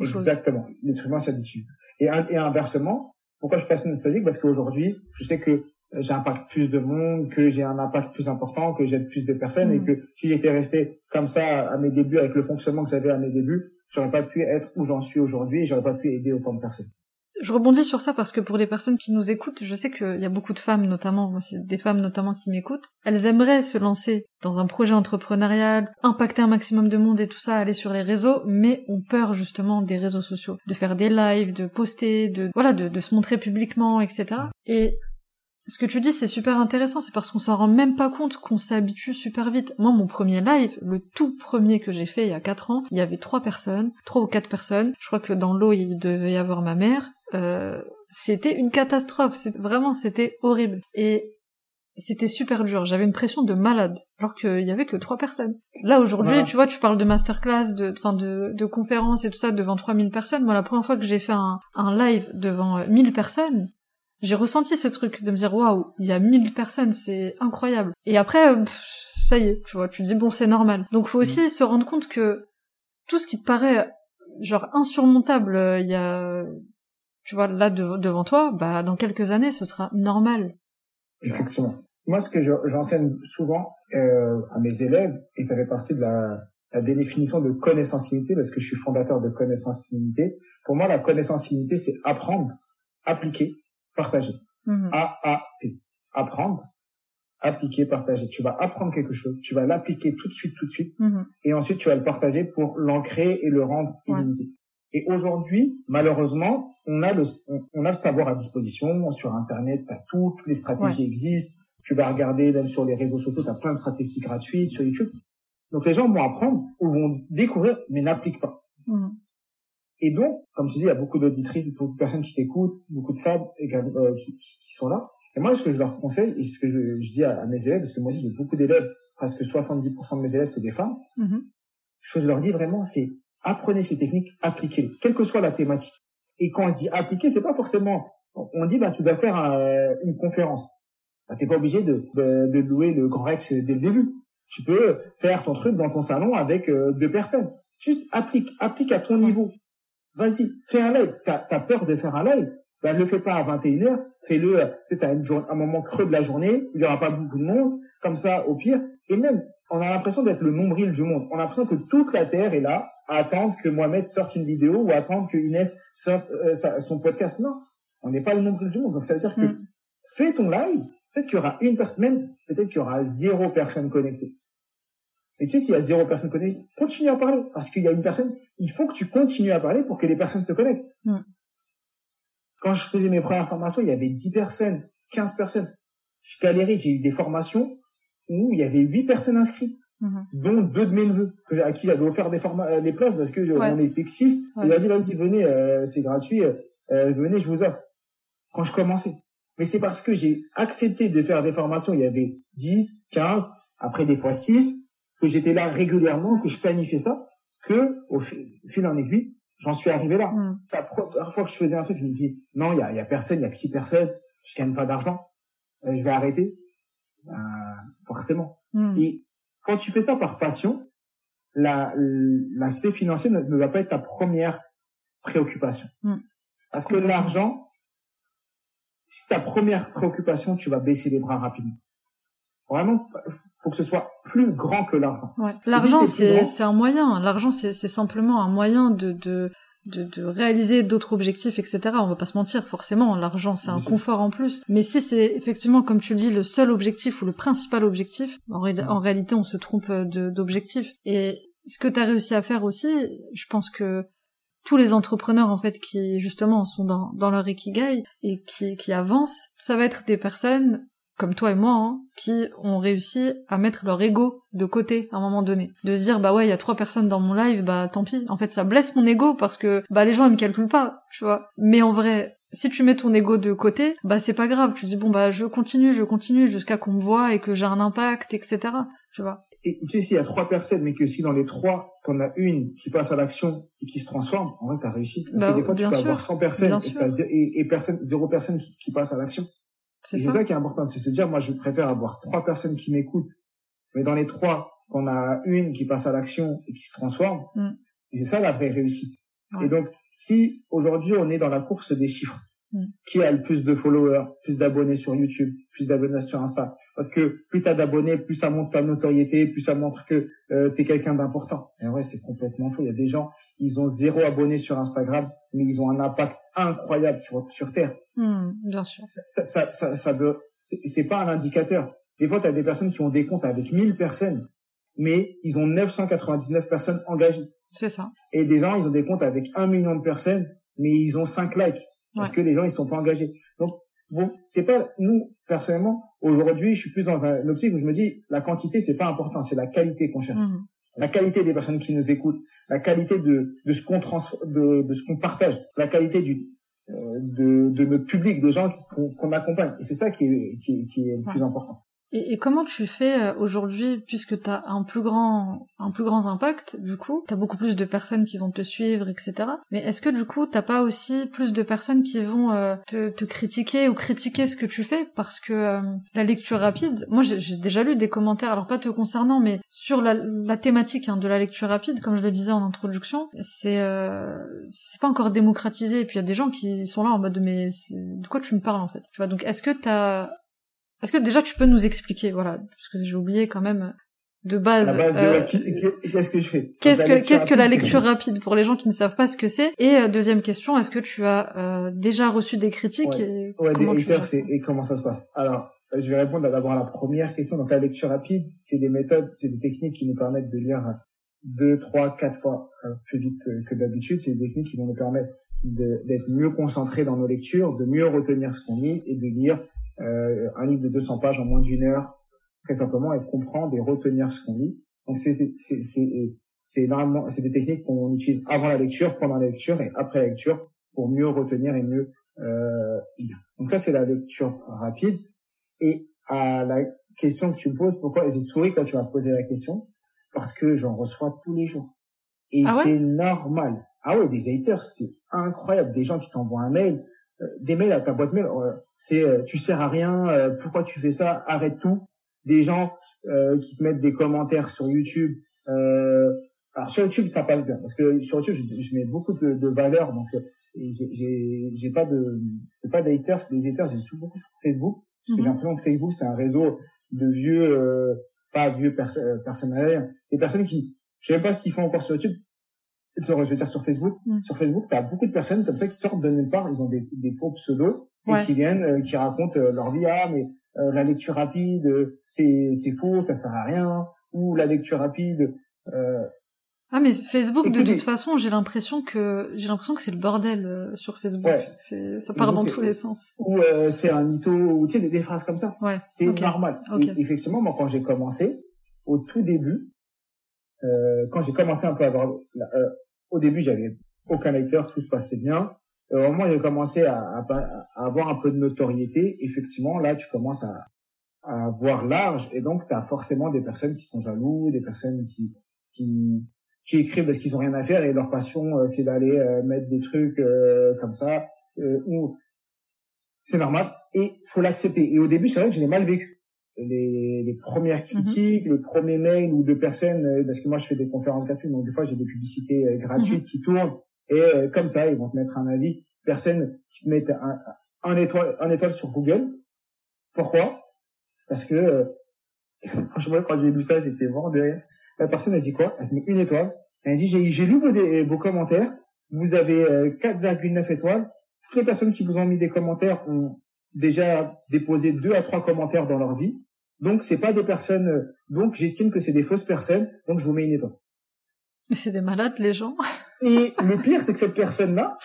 Exactement. L'être humain s'habitue. Et, et inversement, pourquoi je passe nostalgique? Parce qu'aujourd'hui, je sais que j'impacte plus de monde, que j'ai un impact plus important, que j'aide plus de personnes et mm. que si j'étais resté comme ça à mes débuts avec le fonctionnement que j'avais à mes débuts, j'aurais pas pu être où j'en suis aujourd'hui et j'aurais pas pu aider autant de personnes. Je rebondis sur ça parce que pour les personnes qui nous écoutent, je sais qu'il y a beaucoup de femmes notamment, moi c'est des femmes notamment qui m'écoutent, elles aimeraient se lancer dans un projet entrepreneurial, impacter un maximum de monde et tout ça, aller sur les réseaux, mais ont peur justement des réseaux sociaux, de faire des lives, de poster, de voilà, de, se montrer publiquement, etc. Et ce que tu dis, c'est super intéressant, c'est parce qu'on s'en rend même pas compte qu'on s'habitue super vite. Moi, mon premier live, le tout premier que j'ai fait il y a quatre ans, il y avait trois personnes, trois ou quatre personnes. Je crois que dans l'eau, il devait y avoir ma mère. Euh, c'était une catastrophe. C'est vraiment, c'était horrible. Et c'était super dur. J'avais une pression de malade, alors qu'il y avait que trois personnes. Là aujourd'hui, tu vois, tu parles de masterclass, de, enfin de, de conférences et tout ça devant 3000 personnes. Moi, la première fois que j'ai fait un, un live devant 1000 personnes, j'ai ressenti ce truc de me dire waouh, il y a 1000 personnes, c'est incroyable. Et après, ça y est, tu vois, tu dis bon, c'est normal. Donc faut aussi se rendre compte que tout ce qui te paraît genre insurmontable, euh, il y a, tu vois, là devant toi, bah dans quelques années, ce sera normal. Effectivement. Moi, ce que j'enseigne souvent euh, à mes élèves, et ça fait partie de la, la définition de connaissance illimitée, parce que je suis fondateur de connaissance illimitée. Pour moi, la connaissance illimitée, c'est apprendre, appliquer partager. Mmh. A-A-P. Apprendre, appliquer, partager. Tu vas apprendre quelque chose, tu vas l'appliquer tout de suite, tout de suite, Mhm. et ensuite tu vas le partager pour l'ancrer et le rendre Ouais. Et aujourd'hui, malheureusement, on a le, on, on a le savoir à disposition. Sur Internet, t'as tout, toutes les stratégies existent. Tu vas regarder même sur les réseaux sociaux, t'as plein de stratégies gratuites sur YouTube. Donc les gens vont apprendre ou vont découvrir, mais n'appliquent pas. Mhm. Et donc, comme tu dis, il y a beaucoup d'auditrices, beaucoup de personnes qui t'écoutent, beaucoup de femmes euh, qui, sont là. Et moi, ce que je leur conseille et ce que je, je dis à, à mes élèves, parce que moi aussi j'ai beaucoup d'élèves, presque 70% de mes élèves c'est des femmes, Mhm. ce que je leur dis vraiment, c'est apprenez ces techniques, appliquez-les, quelle que soit la thématique. Et quand on se dit appliquer, c'est pas forcément, on dit bah tu dois faire un- une conférence. Bah, t'es pas obligé de, de, de louer le Grand Rex dès le début. Tu peux faire ton truc dans ton salon avec euh, deux personnes. Juste applique, applique à ton niveau. Vas-y, fais un live. T'as as peur de faire un live? Ne le fais pas à 21h, fais-le, euh, peut-être à une un moment creux de la journée, il y aura pas beaucoup de monde, comme ça, au pire. Et même, on a l'impression d'être le nombril du monde. On a l'impression que toute la Terre est là, à attendre que Mohamed sorte une vidéo ou à attendre que Inès sorte euh, sa- son podcast. Non, on n'est pas le nombril du monde. Donc ça veut dire que Mm. fais ton live, peut-être qu'il y aura une personne, même peut-être qu'il y aura zéro personne connectée. Et tu sais, s'il y a zéro personne connectée, continue à parler. Parce qu'il y a une personne, il faut que tu continues à parler pour que les personnes se connectent. Mm. Quand je faisais mes premières formations, il y avait 10 personnes, 15 personnes. Je galérais, j'ai eu des formations où il y avait 8 personnes inscrites, Mhm. dont deux de mes neveux, que- à qui j'avais offert des, forma euh, des places parce que je, Ouais. on était six. Ouais. Il a dit, vas-y, venez, euh, c'est gratuit, euh, euh, venez, je vous offre. Quand je commençais. Mais c'est parce que j'ai accepté de faire des formations, il y avait 10, 15, après des fois 6, que j'étais là régulièrement, que je planifiais ça, que au fil, fil en aiguille, j'en suis arrivé là. C'est la première fois que je faisais un truc, je me dis, non, il y a, y a personne, il y a que six personnes, je gagne pas d'argent, euh, je vais arrêter. Euh, forcément. Mhm. Et quand tu fais ça par passion, la- l'aspect financier ne, ne doit pas être ta première préoccupation. Mm. Parce que l'argent, si c'est ta première préoccupation, tu vas baisser les bras rapidement. Vraiment, faut que ce soit plus grand que l'argent. Ouais. L'argent, c'est un moyen. L'argent, c'est c'est simplement un moyen de de de, de réaliser d'autres objectifs, etc. On va pas se mentir, forcément, l'argent, c'est un confort en plus. Mais si c'est effectivement, comme tu le dis, le seul objectif ou le principal objectif, en, ré- en réalité, on se trompe de- d'objectif. Et ce que tu as réussi à faire aussi, je pense que tous les entrepreneurs en fait qui justement sont dans, dans leur ikigai et qui, qui avancent, ça va être des personnes comme toi et moi, hein, qui ont réussi à mettre leur ego de côté à un moment donné. De se dire, bah ouais, il y a trois personnes dans mon live, bah tant pis. En fait, ça blesse mon ego parce que, bah les gens, ils me calculent pas, tu vois. Mais en vrai, si tu mets ton ego de côté, bah c'est pas grave. Tu dis, bon, bah je continue, je continue jusqu'à qu'on me voit et que j'ai un impact, etc. Tu vois. Et tu sais, s'il y a trois personnes, mais que si dans les trois, t'en as une qui passe à l'action et qui se transforme, en vrai, t'as réussi. Parce Bah, que des fois, tu peux sûr. avoir 100 personnes et, personne, zéro personne qui, qui passe à l'action. C'est ça. Qui est important, c'est se dire, moi, je préfère avoir trois personnes qui m'écoutent, mais dans les trois, on a une qui passe à l'action et qui se transforme. Mm. Et c'est ça la vraie réussite. Ouais. Et donc, si aujourd'hui on est dans la course des chiffres, Mm. qui a le plus de followers, plus d'abonnés sur YouTube, plus d'abonnés sur Insta, parce que plus t'as d'abonnés, plus ça montre ta notoriété, plus ça montre que euh, t'es quelqu'un d'important. Et en vrai, c'est complètement faux. Il y a des gens, ils ont zéro abonné sur Instagram, mais ils ont un impact incroyable sur sur Terre Hmm, bien sûr. ça, ça, ça, ça veut, c'est pas un indicateur. Des fois, tu as des personnes qui ont des comptes avec 1000 personnes, mais ils ont 999 personnes engagées. C'est ça. Et des gens, ils ont des comptes avec 1 million de personnes, mais ils ont 5 likes. Parce Ouais. que les gens, ils sont pas engagés. Donc, bon, c'est pas, nous, personnellement, aujourd'hui, je suis plus dans un optique où je me dis, la quantité, c'est pas important, c'est la qualité qu'on cherche. Hmm. La qualité des personnes qui nous écoutent, la qualité de, de ce qu'on trans, de, de ce qu'on partage, la qualité du, euh, de, de notre public, de gens qu'on accompagne. Et c'est ça qui est, qui, est- qui est le plus important. Et, et comment tu fais euh, aujourd'hui, puisque tu as un plus grand un plus grand impact, du coup, tu as beaucoup plus de personnes qui vont te suivre, etc. Mais est-ce que du coup, t'as pas aussi plus de personnes qui vont euh, te, te critiquer ou critiquer ce que tu fais? Parce que euh, la lecture rapide, moi j'ai déjà lu des commentaires, alors pas te concernant, mais sur la, la thématique hein, de la lecture rapide, comme je le disais en introduction, c'est euh, c'est pas encore démocratisé. Et puis il y a des gens qui sont là en mode mais de quoi tu me parles en fait? Tu vois Donc est-ce que t'as est-ce que déjà tu peux nous expliquer, voilà, parce que j'ai oublié quand même de base. base de euh, qu'est-ce que je fais? Qu'est-ce que qu'est-ce que la lecture rapide pour les gens qui ne savent pas ce que c'est? Et euh, deuxième question, est-ce que tu as euh, déjà reçu des critiques Ouais. et Ouais, des comment tu haters et, comment ça se passe? Alors, je vais répondre d'abord à la première question. Donc la lecture rapide, c'est des méthodes, c'est des techniques qui nous permettent de lire deux, trois, quatre fois euh, plus vite que d'habitude. C'est des techniques qui vont nous permettre d'être mieux concentrés dans nos lectures, de mieux retenir ce qu'on lit et de lire euh, un livre de 200 pages en moins d'une heure, très simplement, et comprendre et retenir ce qu'on lit. Donc c'est c'est c'est c'est énormément, c'est des techniques qu'on utilise avant la lecture, pendant la lecture et après la lecture pour mieux retenir et mieux euh, lire. Donc ça c'est la lecture rapide. Et à la question que tu me poses, pourquoi j'ai souri quand tu m'as posé la question? Parce que j'en reçois tous les jours. Et ah c'est normal. Ah ouais, des haters, c'est incroyable. Des gens qui t'envoient un mail, des mails à ta boîte mail, euh, c'est euh, tu sers à rien, pourquoi tu fais ça, arrête tout. Des gens qui te mettent des commentaires sur YouTube. alors sur YouTube, ça passe bien parce que sur YouTube, je, mets beaucoup de, de valeur, donc j'ai j'ai pas de c'est pas des haters. J'ai beaucoup sur Facebook parce que j'ai mhm. l'impression que Facebook c'est un réseau de vieux, pas vieux pers personnes des personnes qui je sais même pas ce qu'ils font encore sur YouTube je veux dire sur Facebook, mm. sur Facebook, tu as beaucoup de personnes comme ça qui sortent de nulle part, ils ont des, des faux pseudos et qui viennent, euh, qui racontent euh, leur vie, ah mais euh, la lecture rapide, c'est c'est faux, ça sert à rien, ou la lecture rapide. ah mais Facebook, de toute façon, j'ai l'impression que j'ai l'impression que c'est le bordel sur Facebook. C'est ça part dans tous les sens. Ou c'est un mytho, ou tu sais des, phrases comme ça. Ouais. C'est normal. effectivement, moi quand j'ai commencé, au tout début, euh, quand j'ai commencé un peu à avoir, euh, au début j'avais aucun lecteur, tout se passait bien. Euh, au moment où j'ai commencé à, à, à, avoir un peu de notoriété, effectivement là tu commences à, à voir large et donc tu as forcément des personnes qui sont jaloux, des personnes qui qui, qui écrivent parce qu'ils ont rien à faire et leur passion euh, c'est d'aller euh, mettre des trucs comme ça ou c'est normal et faut l'accepter. Et au début c'est vrai que je l'ai mal vécu les, les premières mhm. critiques, le premier mail ou de personnes, euh, parce que moi je fais des conférences gratuites, donc des fois j'ai des publicités euh, gratuites mhm. qui tournent, et euh, comme ça ils vont te mettre un avis. Personne qui te met un, un étoile, un étoile sur Google. Pourquoi? Parce que franchement quand j'ai lu ça j'étais vraiment derrière. La personne a dit quoi? Elle te met une étoile. Elle dit j'ai lu vos, vos commentaires. Vous avez 4,9 étoiles. Toutes les personnes qui vous ont mis des commentaires ont déjà déposé deux à trois commentaires dans leur vie. Donc c'est pas des personnes. Euh, donc j'estime que c'est des fausses personnes. Donc je vous mets une étoile. Mais c'est des malades les gens. Et le pire c'est que cette personne-là,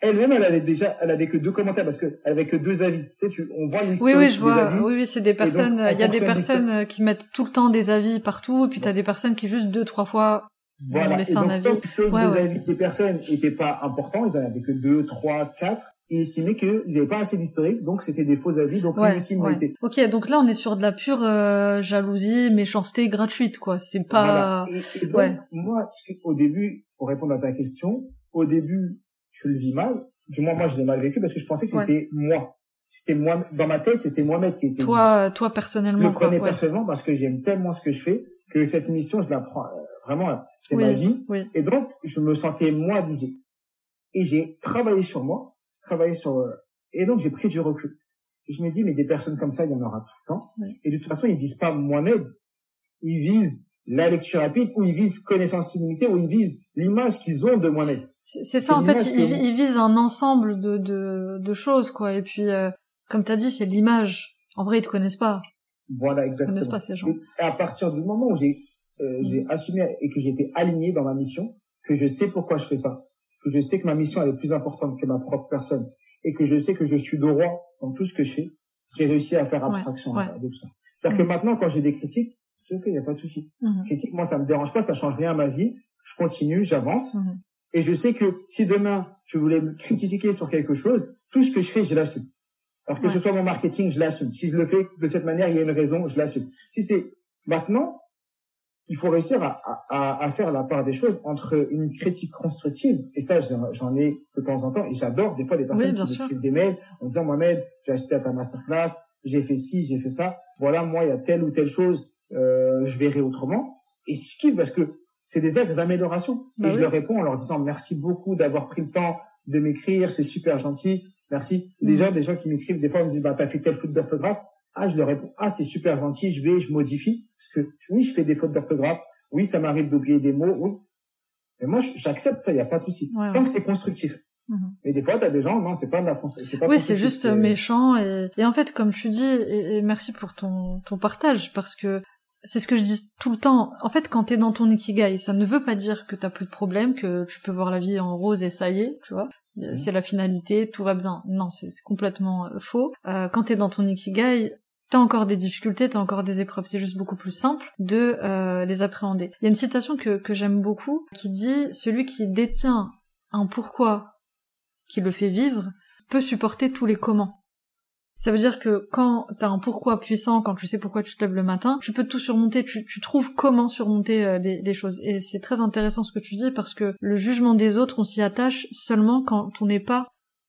elle-même, elle avait déjà, elle avait que deux commentaires parce que elle avait que deux avis. Tu sais, tu, on voit l'histoire. Oui, oui, je vois. Oui, oui, c'est des personnes. Il y a des personnes euh, qui mettent tout le temps des avis partout, et puis tu as des personnes qui juste deux, trois fois voilà. ont laissé un avis. Ouais, des avis des personnes n'étaient pas importants, ils en avaient que deux, trois, quatre il estimait qu'ils n'avaient pas assez d'historique, donc c'était des faux avis, donc lui aussi ouais. Ok, donc là on est sur de la pure euh, jalousie, méchanceté gratuite, quoi. C'est pas. Et, donc, ouais. Moi, au début, pour répondre à ta question, au début, je le vis mal. Du moins, moi, je l'ai mal vécu parce que je pensais que c'était moi. C'était moi, dans ma tête, c'était moi-même qui était. Toi, toi personnellement. Je le prenais personnellement parce que j'aime tellement ce que je fais que cette mission, je la prends vraiment, c'est ma vie. Et donc, je me sentais moins visé. Et j'ai travaillé sur moi travailler sur euh, et donc j'ai pris du recul. je me dis mais des personnes comme ça il y en aura tout le temps. Et de toute façon ils visent pas moi-même, ils visent la lecture rapide ou ils visent connaissance illimitée ou ils visent l'image qu'ils ont de moi-même. C'est ça en fait, ils, visent un ensemble de, de, de choses quoi. Et puis euh, comme tu as dit c'est l'image. En vrai ils te connaissent pas. Voilà exactement. Ils connaissent pas ces gens. Et à partir du moment où j'ai euh, j'ai assumé et que j'étais aligné dans ma mission, que je sais pourquoi je fais ça, que je sais que ma mission elle est plus importante que ma propre personne et que je sais que je suis droit dans tout ce que je fais, j'ai réussi à faire abstraction de tout ça. C'est-à-dire que mm. maintenant, quand j'ai des critiques, c'est ok, il n'y a pas de souci. Mm-hmm. Critique, moi, ça me dérange pas, ça change rien à ma vie. Je continue, j'avance. Mm-hmm. Et je sais que si demain, je voulais me critiquer sur quelque chose, tout ce que je fais, je l'assume. Alors que ce soit mon marketing, je l'assume. Si je le fais de cette manière, il y a une raison, je l'assume. Si c'est maintenant, il faut réussir à, à, à, faire la part des choses entre une critique constructive, et ça j'en ai de temps en temps, et j'adore des fois des personnes qui écrivent des mails en disant Mohamed, j'ai assisté à ta masterclass, j'ai fait ci, j'ai fait ça, voilà, moi il y a telle ou telle chose, euh, je verrai autrement. Et je kiffe parce que c'est des actes d'amélioration. Bah et je leur réponds en leur disant merci beaucoup d'avoir pris le temps de m'écrire, c'est super gentil, merci. Mm. Déjà, des gens qui m'écrivent, des fois, ils me disent, bah, t'as fait telle faute d'orthographe. Ah, je leur réponds, ah, c'est super gentil, je vais, je modifie. Parce que oui, je fais des fautes d'orthographe. Oui, ça m'arrive d'oublier des mots. Oui. Mais moi, j'accepte ça, il n'y a pas de souci. Tant que c'est constructif. Mhm. Et des fois, t'as des gens, non, c'est pas de la pas Oui, c'est juste méchant et, et en fait, comme tu dis, et, merci pour ton, ton partage, parce que c'est ce que je dis tout le temps. En fait, quand t'es dans ton ikigai, ça ne veut pas dire que t'as plus de problème, que tu peux voir la vie en rose et ça y est, tu vois. C'est la finalité, tout va bien. Non, c'est complètement euh, faux. Euh, quand t'es dans ton ikigai, t'as encore des difficultés, t'as encore des épreuves. C'est juste beaucoup plus simple de euh, les appréhender. Il y a une citation que, que j'aime beaucoup qui dit « Celui qui détient un pourquoi qui le fait vivre peut supporter tous les comment ». Ça veut dire que quand t'as un pourquoi puissant, quand tu sais pourquoi tu te lèves le matin, tu peux tout surmonter, tu, tu trouves comment surmonter euh, des, des, choses. Et c'est très intéressant ce que tu dis parce que le jugement des autres, on s'y attache seulement quand on n'est pas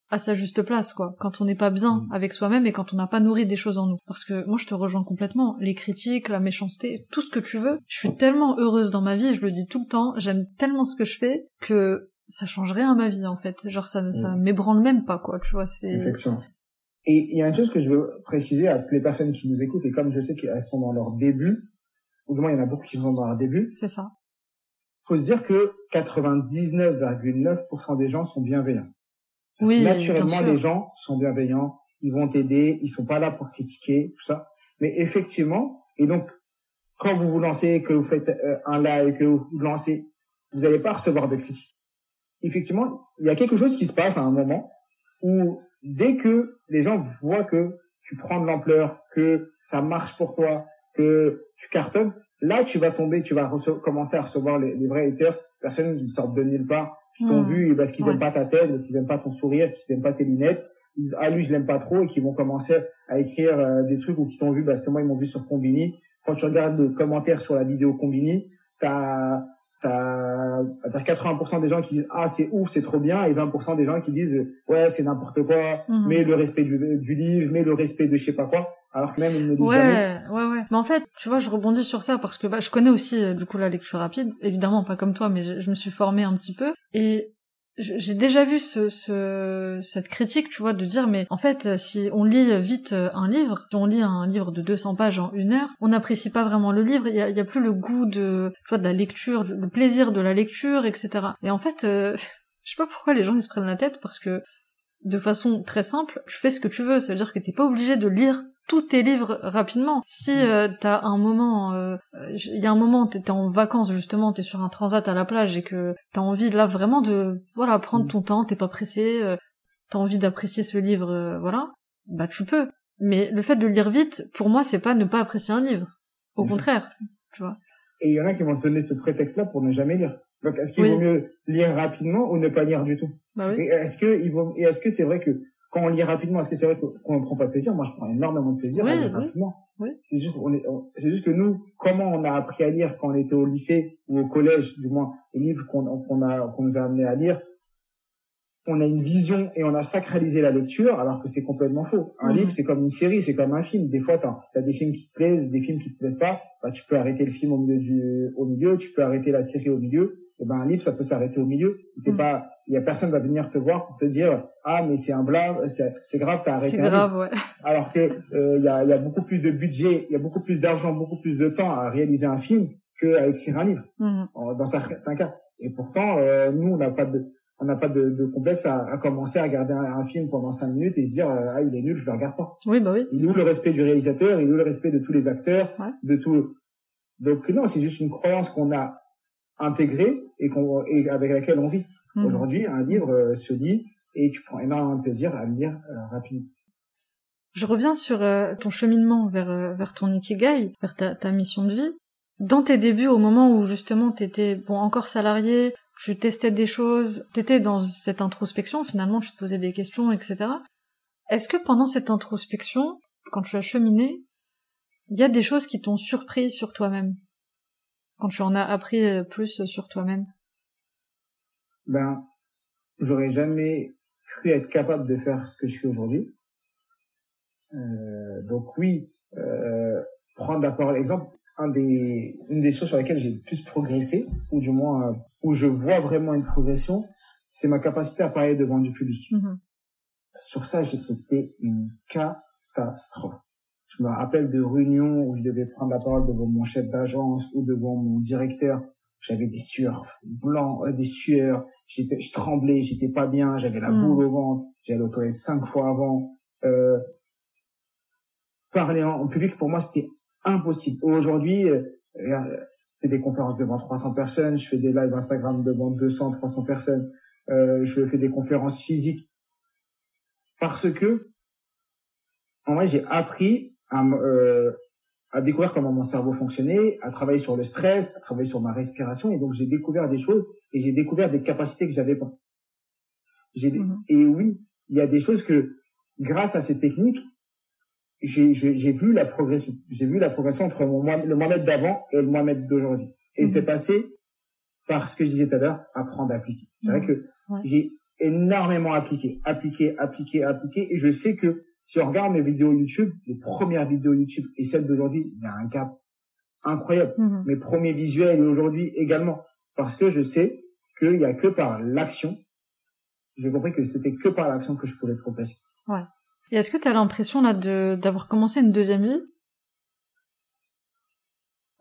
à sa juste place, quoi. Quand on n'est pas bien mm. avec soi-même et quand on n'a pas nourri des choses en nous. Parce que moi, je te rejoins complètement. Les critiques, la méchanceté, tout ce que tu veux. Je suis tellement heureuse dans ma vie, je le dis tout le temps. J'aime tellement ce que je fais que ça change rien à ma vie, en fait. Genre, ça, ça mm. m'ébranle même pas, quoi. Tu vois, c'est... Et il y a une chose que je veux préciser à toutes les personnes qui nous écoutent, et comme je sais qu'elles sont dans leur début, ou du moins il y en a beaucoup qui sont dans leur début. C'est ça. Faut se dire que 99,9% des gens sont bienveillants. Oui, Naturellement, les gens sont bienveillants, ils vont t'aider, ils sont pas là pour critiquer, tout ça. Mais effectivement, et donc, quand vous vous lancez, que vous faites euh, un live, que vous vous lancez, vous n'allez pas recevoir de critiques. Effectivement, il y a quelque chose qui se passe à un moment où dès que les gens voient que tu prends de l'ampleur, que ça marche pour toi, que tu cartonnes, là tu vas tomber, tu vas commencer à recevoir les, les vrais haters, personnes qui sortent de nulle part, qui t'ont hmm. vu parce qu'ils aiment pas ta tête, parce qu'ils aiment pas ton sourire, qu'ils aiment pas tes lunettes. Ils disent, ah lui je l'aime pas trop et qui vont commencer à écrire euh, des trucs ou qui t'ont vu parce que moi ils m'ont vu sur Combini. Quand tu regardes les commentaires sur la vidéo Combini, t'as t'as 80% des gens qui disent ah c'est ouf c'est trop bien et 20% des gens qui disent ouais c'est n'importe quoi hmm. mais le respect du, du livre mais le respect de je sais pas quoi alors que même ils me disent ouais, Ouais, ouais, Mais en fait, tu vois, je rebondis sur ça parce que bah, je connais aussi euh, du coup la lecture rapide. Évidemment, pas comme toi, mais je, me suis formée un petit peu. Et j'ai déjà vu ce, ce, cette critique, tu vois, de dire, mais en fait, euh, si on lit vite euh, un livre, si on lit un livre de 200 pages en une heure, on n'apprécie pas vraiment le livre, il y a, y a, plus le goût de, tu vois, de la lecture, le plaisir de la lecture, etc. Et en fait, je sais pas pourquoi les gens ils se prennent la tête, parce que de façon très simple, tu fais ce que tu veux, ça veut dire que t'es pas obligé de lire tous tes livres rapidement. Si mm. euh, t'as un moment, euh, euh, y a un moment, t'es en vacances justement, t'es sur un transat à la plage et que t'as envie là vraiment de, voilà, prendre mm. ton temps, t'es pas pressé, euh, t'as envie d'apprécier ce livre, voilà, bah tu peux. Mais le fait de lire vite, pour moi, c'est pas ne pas apprécier un livre. Au mm. contraire, tu vois. Et il y en a qui vont se donner ce prétexte-là pour ne jamais lire. Donc, est-ce qu'il vaut mieux lire rapidement ou ne pas lire du tout? Bah oui. Est-ce que il vaut... est-ce que c'est vrai que quand on lit rapidement, est-ce que c'est vrai qu'on ne prend pas de plaisir Moi, je prends énormément de plaisir à lire rapidement. C'est juste, on est, c'est juste que nous, comment on a appris à lire quand on était au lycée ou au collège, du moins, les livres qu'on qu'on a, qu'on nous a amené à lire, on a une vision et on a sacralisé la lecture, alors que c'est complètement faux. Un livre, c'est comme une série, c'est comme un film. Des fois, t'as as des films qui te plaisent, des films qui te plaisent pas. Bah, tu peux arrêter le film au milieu du, au milieu, tu peux arrêter la série au milieu. Et ben, un livre, ça peut s'arrêter au milieu. T'es mhm. pas, il y a personne va venir te voir pour te dire ah mais c'est un blâme c'est grave t'as arrêté. C'est grave ouais. Alors que euh, il y, a, y a beaucoup plus de budget il y a beaucoup plus d'argent beaucoup plus de temps à réaliser un film que à écrire un livre mhm. dans certains cas. Et pourtant euh, nous on n'a pas de on n'a pas de, de, complexe à, à, commencer à regarder un, film pendant cinq minutes et se dire euh, ah il est nul je le regarde pas. Oui bah oui. Il est où le respect du réalisateur? Il est où le respect de tous les acteurs? De tout donc non c'est juste une croyance qu'on a intégrée et qu'on et avec laquelle on vit Mhm. Aujourd'hui, un livre euh, se lit et tu prends énormément de plaisir à le lire euh, rapidement. Je reviens sur euh, ton cheminement vers, vers ton ikigai, vers ta, ta mission de vie. Dans tes débuts, au moment où justement t'étais bon encore salarié, tu testais des choses, t'étais dans cette introspection, finalement tu te posais des questions, etc. Est-ce que pendant cette introspection, quand tu as cheminé, il y a des choses qui t'ont surpris sur toi-même? Quand tu en as appris plus sur toi-même? Ben, j'aurais jamais cru être capable de faire ce que je fais aujourd'hui. Euh, donc oui, euh, prendre la parole. Exemple, un des, une des choses sur lesquelles j'ai le plus progressé, ou du moins où je vois vraiment une progression, c'est ma capacité à parler devant du public. Mm-hmm. Sur ça, c'était une catastrophe. Je me rappelle de réunions où je devais prendre la parole devant mon chef d'agence ou devant mon directeur j'avais des sueurs blancs, euh, des sueurs, j'étais, je tremblais, j'étais pas bien, j'avais la hmm. boule au ventre, j'allais aux toilettes cinq fois avant. Euh, parler en, public pour moi c'était impossible. Aujourd'hui, euh, je fais des conférences devant 300 personnes, je fais des lives Instagram devant 200, 300 personnes, euh, je fais des conférences physiques parce que en vrai j'ai appris à, euh, à découvrir comment mon cerveau fonctionnait, à travailler sur le stress, à travailler sur ma respiration. Et donc, j'ai découvert des choses et j'ai découvert des capacités que j'avais pas. J'ai mhm. Et oui, il y a des choses que, grâce à ces techniques, j'ai vu la progression. J'ai vu la progression entre mon, le Mohamed d'avant et le Mohamed d'aujourd'hui. Et c'est mhm. passé par ce que je disais tout à l'heure, apprendre à appliquer. C'est vrai mhm. que j'ai énormément appliqué, appliqué, appliqué, appliqué. Et je sais que si on regarde mes vidéos YouTube, les premières vidéos YouTube et celles d'aujourd'hui, il y a un gap incroyable. Mhm. Mes premiers visuels et aujourd'hui également. Parce que je sais qu'il y a que par l'action. J'ai compris que c'était que par l'action que je pouvais progresser. Ouais. Et est-ce que tu as l'impression là de d'avoir commencé une deuxième vie?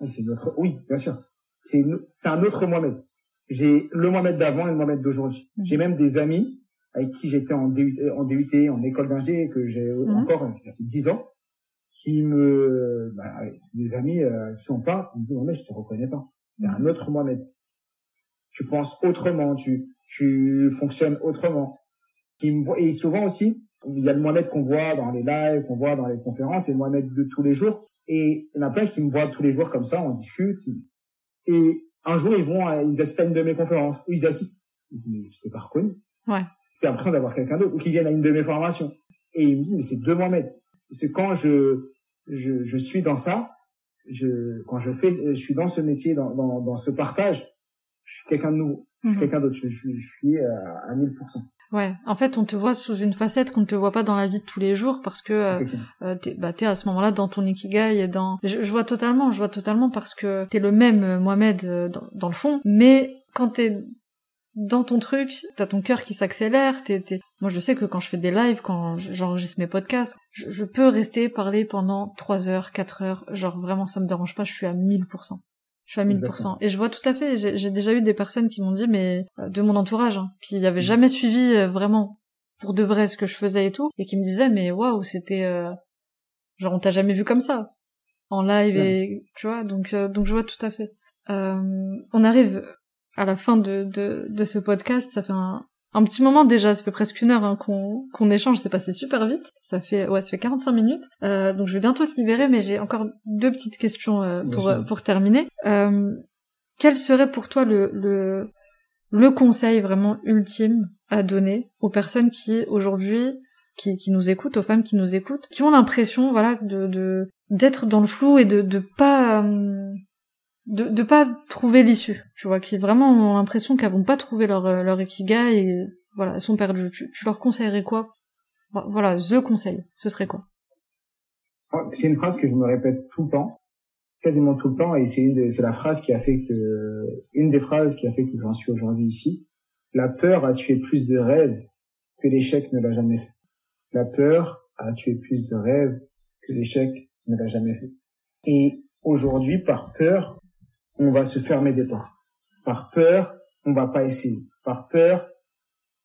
C'est notre. Oui, bien sûr. C'est c'est un autre Mohamed. J'ai le Mohamed d'avant et le Mohamed d'aujourd'hui. Mhm. J'ai même des amis avec qui j'étais en DUT, en DUT, en école d'ingé, que j'ai mhm. encore, ça fait dix ans, qui me, bah, c'est des amis euh, qui on parle, qui me disent, mais je te reconnais pas. Il y a un autre Mohamed. Tu penses autrement, tu, tu fonctionnes autrement. Qui me et souvent aussi, il y a le Mohamed qu'on voit dans les lives, qu'on voit dans les conférences, et le Mohamed de tous les jours. Et il y en a plein qui me voient tous les jours comme ça, on discute. Et un jour, ils vont, ils assistent à une de mes conférences, ils assistent. Mais je t'ai pas reconnu. Ouais train d'avoir quelqu'un d'autre ou qui vienne à une de mes formations. Et ils me disent, mais c'est deux Mohamed. Parce que quand je, je, je suis dans ça, je, quand je fais, je suis dans ce métier, dans, dans, dans ce partage, je suis quelqu'un de nouveau. Je suis mhm. quelqu'un d'autre. Je, je, suis à, à 1000%. Ouais, en fait, on te voit sous une facette qu'on ne te voit pas dans la vie de tous les jours parce que euh, euh t'es, bah, t'es à ce moment-là dans ton ikigai et dans. Je, je, vois totalement, je vois totalement parce que t'es le même euh, Mohamed euh, dans, dans, le fond, mais quand t'es dans ton truc, t'as ton cœur qui s'accélère, t'es, moi je sais que quand je fais des lives, quand j'enregistre mes podcasts, je, peux rester parler pendant 3 heures, 4 heures, genre vraiment ça me dérange pas, je suis à 1000%. Je suis à 1000%. Et je vois tout à fait, j'ai, déjà eu des personnes qui m'ont dit, mais euh, de mon entourage, hein, qui avaient mmh. jamais suivi euh, vraiment pour de vrai ce que je faisais et tout, et qui me disaient, mais waouh, c'était... Euh, genre on t'a jamais vu comme ça, en live, et tu vois, donc, donc je vois tout à fait. on arrive à la fin de, de, de ce podcast. Ça fait un, un petit moment déjà, ça fait presque une heure hein, qu'on qu'on échange, c'est passé super vite. Ça fait ouais, ça fait 45 minutes. Euh, donc je vais bientôt te libérer, mais j'ai encore deux petites questions euh, pour pour terminer. Euh, quel serait pour toi le le le conseil vraiment ultime à donner aux personnes qui aujourd'hui qui, qui nous écoutent, aux femmes qui nous écoutent, qui ont l'impression voilà de de d'être dans le flou et de de pas euh, de de pas trouver l'issue, tu vois, qui vraiment ont l'impression qu'elles vont pas trouver leur euh, leur ikigai et voilà, elles sont perdues. Tu, tu leur conseillerais quoi? Voilà, the conseil, ce serait quoi? C'est une phrase que je me répète tout le temps, quasiment tout le temps, et c'est une c'est la phrase qui a fait que une des phrases qui a fait que j'en suis aujourd'hui ici. La peur a tué plus de rêves que l'échec ne l'a jamais fait. La peur a tué plus de rêves que l'échec ne l'a jamais fait. Et aujourd'hui, par peur, on va se fermer des portes. Par peur, on va pas essayer. Par peur,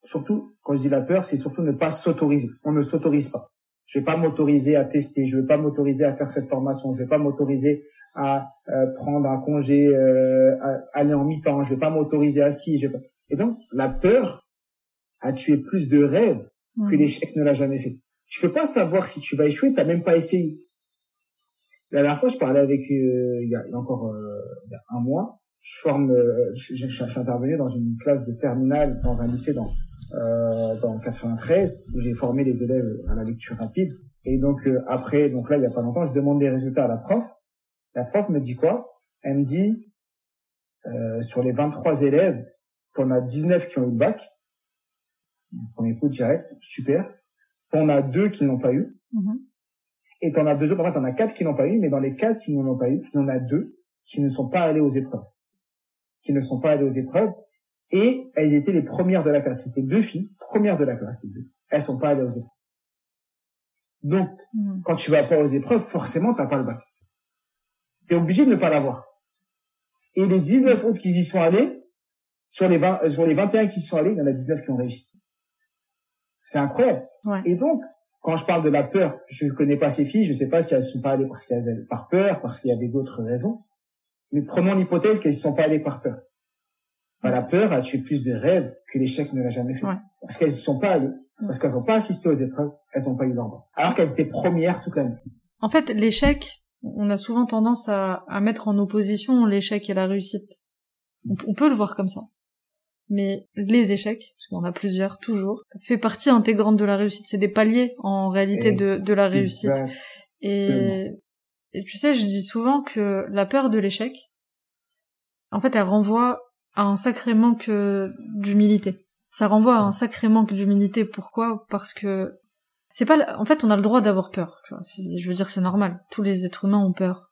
surtout, quand je dis la peur, c'est surtout ne pas s'autoriser. On ne s'autorise pas. Je vais pas m'autoriser à tester, je vais pas m'autoriser à faire cette formation, je vais pas m'autoriser à euh, prendre un congé, euh, à aller en mi-temps, je vais pas m'autoriser à ci, je vais pas... Et donc, la peur a tué plus de rêves que l'échec ne l'a jamais fait. Je peux pas savoir si tu vas échouer, t'as même pas essayé. La dernière fois, je parlais avec, euh, il, y a, encore euh, il y a un mois, je forme, euh, je, suis intervenu dans une classe de terminale dans un lycée dans euh, dans 93 où j'ai formé les élèves à la lecture rapide. Et donc après, donc là il y a pas longtemps, je demande les résultats à la prof. La prof me dit quoi? Elle me dit euh, sur les 23 élèves, qu'on a 19 qui ont eu le bac. Premier coup direct, super. On a deux qui n'ont pas eu. Mm-hmm. Et t'en as deux autres, en fait, t'en as quatre qui n'ont pas eu, mais dans les quatre qui n'ont pas eu, il y en a deux qui ne sont pas allés aux épreuves. Qui ne sont pas allés aux épreuves. Et elles étaient les premières de la classe. C'était deux filles, premières de la classe, les deux. Elles sont pas allées aux épreuves. Donc, hmm. quand tu vas pas aux épreuves, forcément, t'as pas le bac. T'es obligé de ne pas l'avoir. Et les 19 autres qui y sont allés, sur les 20, sur les 21 qui y sont allés, il y en a 19 qui ont réussi. C'est incroyable. Ouais. Et donc, quand je parle de la peur, je ne connais pas ces filles, je ne sais pas si elles sont pas allées parce qu'elles par peur, parce qu'il y avait d'autres raisons. Mais prenons l'hypothèse qu'elles ne sont pas allées par peur. Bah, la peur a tué plus de rêves que l'échec ne l'a jamais fait. Ouais. Parce qu'elles ne sont pas allées, parce qu'elles n'ont pas assisté aux épreuves, elles n'ont pas eu l'ordre. Alors qu'elles étaient premières toute l'année. En fait, l'échec, on a souvent tendance à, à mettre en opposition l'échec et la réussite. On, on peut le voir comme ça. Mais les échecs, parce qu'on a plusieurs toujours, fait partie intégrante de la réussite. C'est des paliers en réalité de, de la réussite. Et, et tu sais, je dis souvent que la peur de l'échec, en fait, elle renvoie à un sacré manque euh, d'humilité. Ça renvoie à un sacré manque d'humilité. Pourquoi? Parce que c'est pas. En fait, on a le droit d'avoir peur. Tu vois. Je veux dire, c'est normal. Tous les êtres humains ont peur.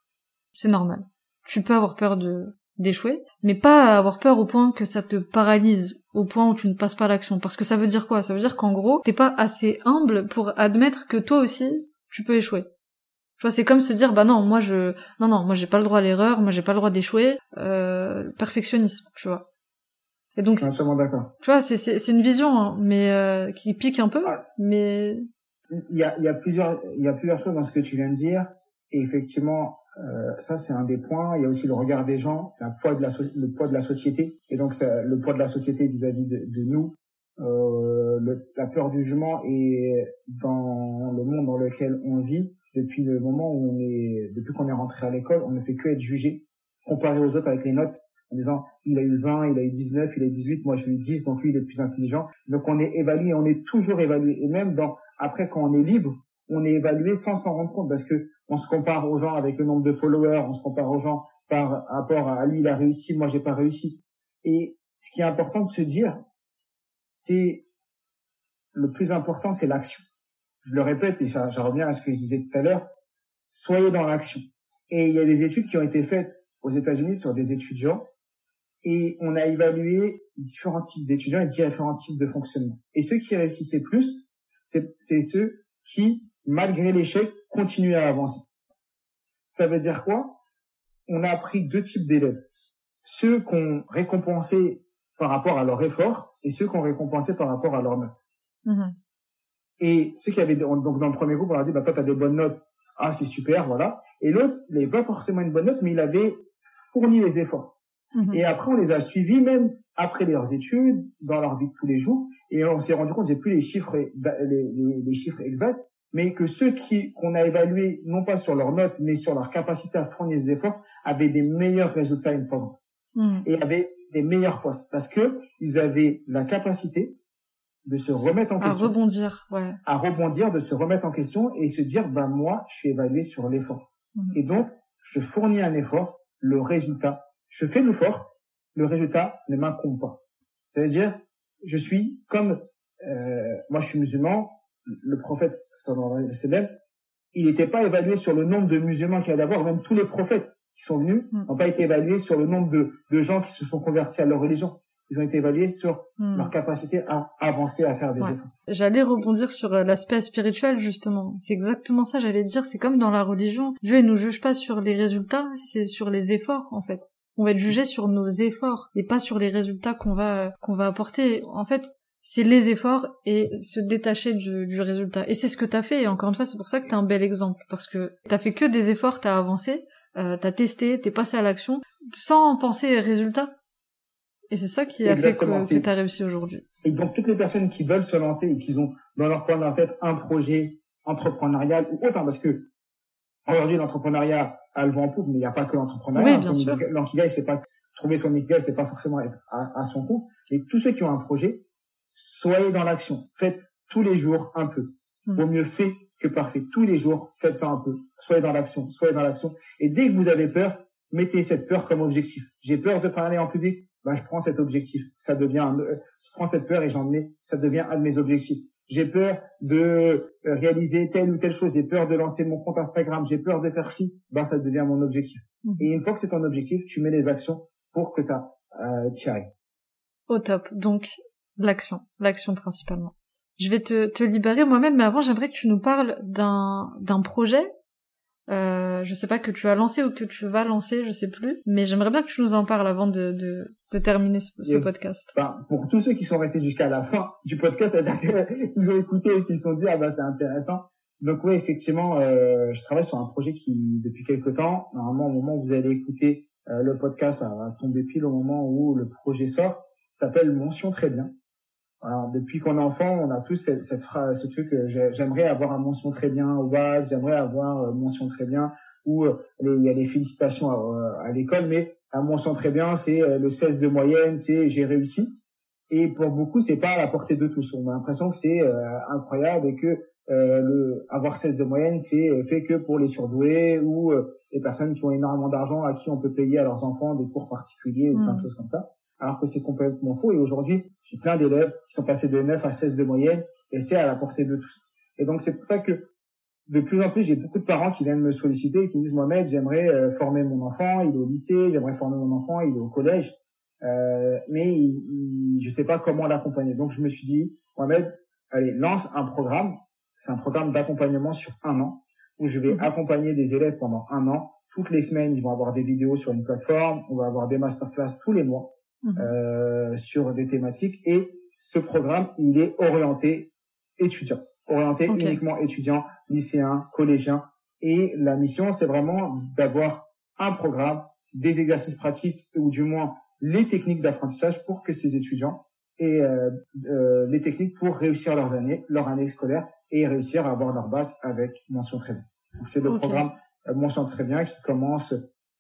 C'est normal. Tu peux avoir peur de d'échouer, mais pas avoir peur au point que ça te paralyse, au point où tu ne passes pas l'action. Parce que ça veut dire quoi? Ça veut dire qu'en gros, t'es pas assez humble pour admettre que toi aussi, tu peux échouer. Tu vois, c'est comme se dire, bah non, moi je, non non, moi j'ai pas le droit à l'erreur, moi j'ai pas le droit d'échouer. Euh, perfectionnisme, tu vois. Et donc, d'accord. tu vois, c'est c'est c'est une vision, hein, mais euh, qui pique un peu, Ouais. mais Il y a, il y a plusieurs, il y a plusieurs choses dans ce que tu viens de dire. Et effectivement, euh, ça c'est un des points. Il y a aussi le regard des gens, le poids de la, le poids de la société, et donc ça, le poids de la société vis-à-vis de, de nous, euh, le- la peur du jugement et dans le monde dans lequel on vit depuis le moment où on est, depuis qu'on est rentré à l'école, on ne fait que être jugé, comparé aux autres avec les notes, en disant il a eu 20, il a eu 19, il a eu 18, moi j'ai eu 10, donc lui il est plus intelligent. Donc on est évalué, on est toujours évalué, et même dans après quand on est libre, on est évalué sans s'en rendre compte parce que on se compare aux gens avec le nombre de followers, on se compare aux gens par rapport à lui, il a réussi, moi j'ai pas réussi. Et ce qui est important de se dire, c'est le plus important, c'est l'action. Je le répète et ça, je reviens à ce que je disais tout à l'heure. Soyez dans l'action. Et il y a des études qui ont été faites aux États-Unis sur des étudiants et on a évalué différents types d'étudiants et différents types de fonctionnement. Et ceux qui réussissaient plus, c'est ceux qui, malgré l'échec, continuaient à avancer. Ça veut dire quoi? On a appris deux types d'élèves. Ceux qu'on récompensé par rapport à leur effort et ceux qu'on récompensé par rapport à leur note. Mhm. Et ceux qui avaient, donc dans le premier groupe, on leur a dit, bah, toi, t'as des bonnes notes. Ah, c'est super, voilà. Et l'autre, il n'avait pas forcément une bonne note, mais il avait fourni les efforts. Mhm. Et après, on les a suivis même après leurs études, dans leur vie de tous les jours. Et on s'est rendu compte, j'ai plus les chiffres, les, les, les chiffres exacts, mais que ceux qui, qu'on a évalués, non pas sur leurs notes, mais sur leur capacité à fournir des efforts, avaient des meilleurs résultats une fois. Mhm. Et avaient des meilleurs postes. Parce que ils avaient la capacité de se remettre en à question rebondir, ouais. à rebondir, de se remettre en question et se dire, ben moi, je suis évalué sur l'effort. Mhm. Et donc, je fournis un effort, le résultat, je fais l'effort, le résultat ne m'incombe pas. C'est-à-dire, je suis comme, euh, moi je suis musulman, le prophète il n'était pas évalué sur le nombre de musulmans qu'il y a d'abord, même tous les prophètes qui sont venus Mhm. n'ont pas été évalués sur le nombre de, de gens qui se sont convertis à leur religion. Ils ont été évalués sur Mhm. leur capacité à avancer, à faire des Ouais. efforts. J'allais rebondir sur euh, l'aspect spirituel justement. C'est exactement ça, j'allais dire, c'est comme dans la religion. Dieu il nous juge pas sur les résultats, c'est sur les efforts en fait. On va être jugé sur nos efforts et pas sur les résultats qu'on va qu'on va apporter. En fait, c'est les efforts et se détacher du, du résultat. Et c'est ce que t'as fait. Et encore une fois, c'est pour ça que t'es un bel exemple parce que t'as fait que des efforts, t'as avancé, euh, t'as testé, t'es passé à l'action sans penser résultat. Et c'est ça qui a Exactement, fait que, que t'as réussi aujourd'hui. Et donc, toutes les personnes qui veulent se lancer et qui ont dans leur coin de leur tête un projet entrepreneurial ou autre, hein, parce que aujourd'hui, l'entrepreneuriat a le vent en poupe, mais il n'y a pas que l'entrepreneuriat. Oui, hein, bien sûr. C'est pas trouver son Ikigai, c'est pas forcément être à, à son compte. Mais tous ceux qui ont un projet, soyez dans l'action. Faites tous les jours un peu. Mhm. Vaut mieux fait que parfait. Tous les jours, faites ça un peu. Soyez dans l'action, soyez dans l'action. Et dès que vous avez peur, mettez cette peur comme objectif. J'ai peur de parler en public, ben je prends cet objectif. Ça devient, un, euh, je prends cette peur et j'en mets, ça devient un de mes objectifs. J'ai peur de euh, réaliser telle ou telle chose. J'ai peur de lancer mon compte Instagram. J'ai peur de faire ci. Ben ça devient mon objectif. Mhm. Et une fois que c'est ton objectif, tu mets les actions pour que ça euh, t'y arrive. Au top. Donc, l'action. L'action principalement. Je vais te, te libérer, Mohamed, mais avant, j'aimerais que tu nous parles d'un, d'un projet Euh, je sais pas que tu as lancé ou que tu vas lancer, je sais plus. Mais j'aimerais bien que tu nous en parles avant de, de, de terminer ce, podcast. Enfin, pour tous ceux qui sont restés jusqu'à la fin du podcast, c'est-à-dire qu'ils ont écouté et qu'ils se sont dit, ah bah c'est intéressant. Donc oui, effectivement, euh, je travaille sur un projet qui, depuis quelques temps, normalement au moment où vous allez écouter euh, le podcast, ça va tomber pile au moment où le projet sort, s'appelle Mention très bien. Alors, depuis qu'on est enfant, on a tous cette, cette phrase, ce truc, euh, j'aimerais avoir un mention très bien au bac, j'aimerais avoir euh, mention très bien, ou euh, il y a les félicitations à, l'école, mais un mention très bien, c'est le 16 de moyenne, c'est j'ai réussi. Et pour beaucoup, c'est pas à la portée de tous. On a l'impression que c'est incroyable et que le, avoir 16 de moyenne, c'est fait que pour les surdoués ou les personnes qui ont énormément d'argent à qui on peut payer à leurs enfants des cours particuliers ou plein de mmh. choses comme ça alors que c'est complètement faux. Et aujourd'hui, j'ai plein d'élèves qui sont passés de 9 à 16 de moyenne, et c'est à la portée de tous. Et donc, c'est pour ça que de plus en plus, j'ai beaucoup de parents qui viennent me solliciter et qui me disent, Mohamed, j'aimerais euh, former mon enfant, il est au lycée, j'aimerais former mon enfant, il est au collège, euh, mais il, je sais pas comment l'accompagner. Donc, je me suis dit, Mohamed, allez, lance un programme. C'est un programme d'accompagnement sur un an où je vais mhm. accompagner des élèves pendant un an. Toutes les semaines, ils vont avoir des vidéos sur une plateforme. On va avoir des masterclass tous les mois. Mhm. euh, sur des thématiques. Et ce programme, il est orienté étudiant, orienté uniquement étudiant, lycéen, collégien. Et la mission, c'est vraiment d'avoir un programme, des exercices pratiques ou du moins les techniques d'apprentissage pour que ces étudiants aient euh, euh, les techniques pour réussir leurs années, leur année scolaire et réussir à avoir leur bac avec mention très bien. Donc c'est le programme euh, mention très bien qui commence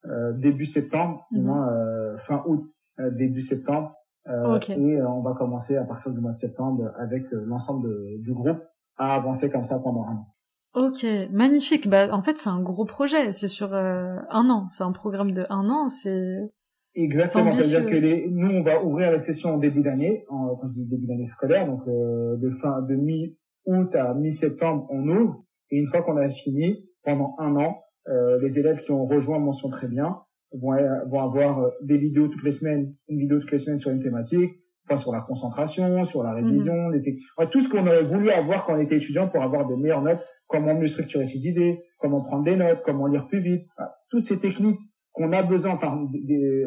euh, début septembre, mm moins fin août euh, début septembre. Euh, et euh, on va commencer à partir du mois de septembre avec l'ensemble du groupe à avancer comme ça pendant un an. Ok, magnifique. Bah, en fait, c'est un gros projet. C'est sur un an. C'est un programme de un an. C'est exactement. C'est-à-dire que les... nous, on va ouvrir les sessions en début d'année, en quand je dis début d'année scolaire, donc de fin de mi-août à mi-septembre, on ouvre. Et une fois qu'on a fini, pendant un an, les élèves qui ont rejoint mention très bien vont, vont avoir euh, des vidéos toutes les semaines, une vidéo toutes les semaines sur une thématique, enfin sur la concentration, sur la révision, mhm. tout ce qu'on aurait voulu avoir quand on était étudiant pour avoir des meilleures notes, comment mieux structurer ses idées, comment prendre des notes, comment lire plus vite, toutes ces techniques qu'on a besoin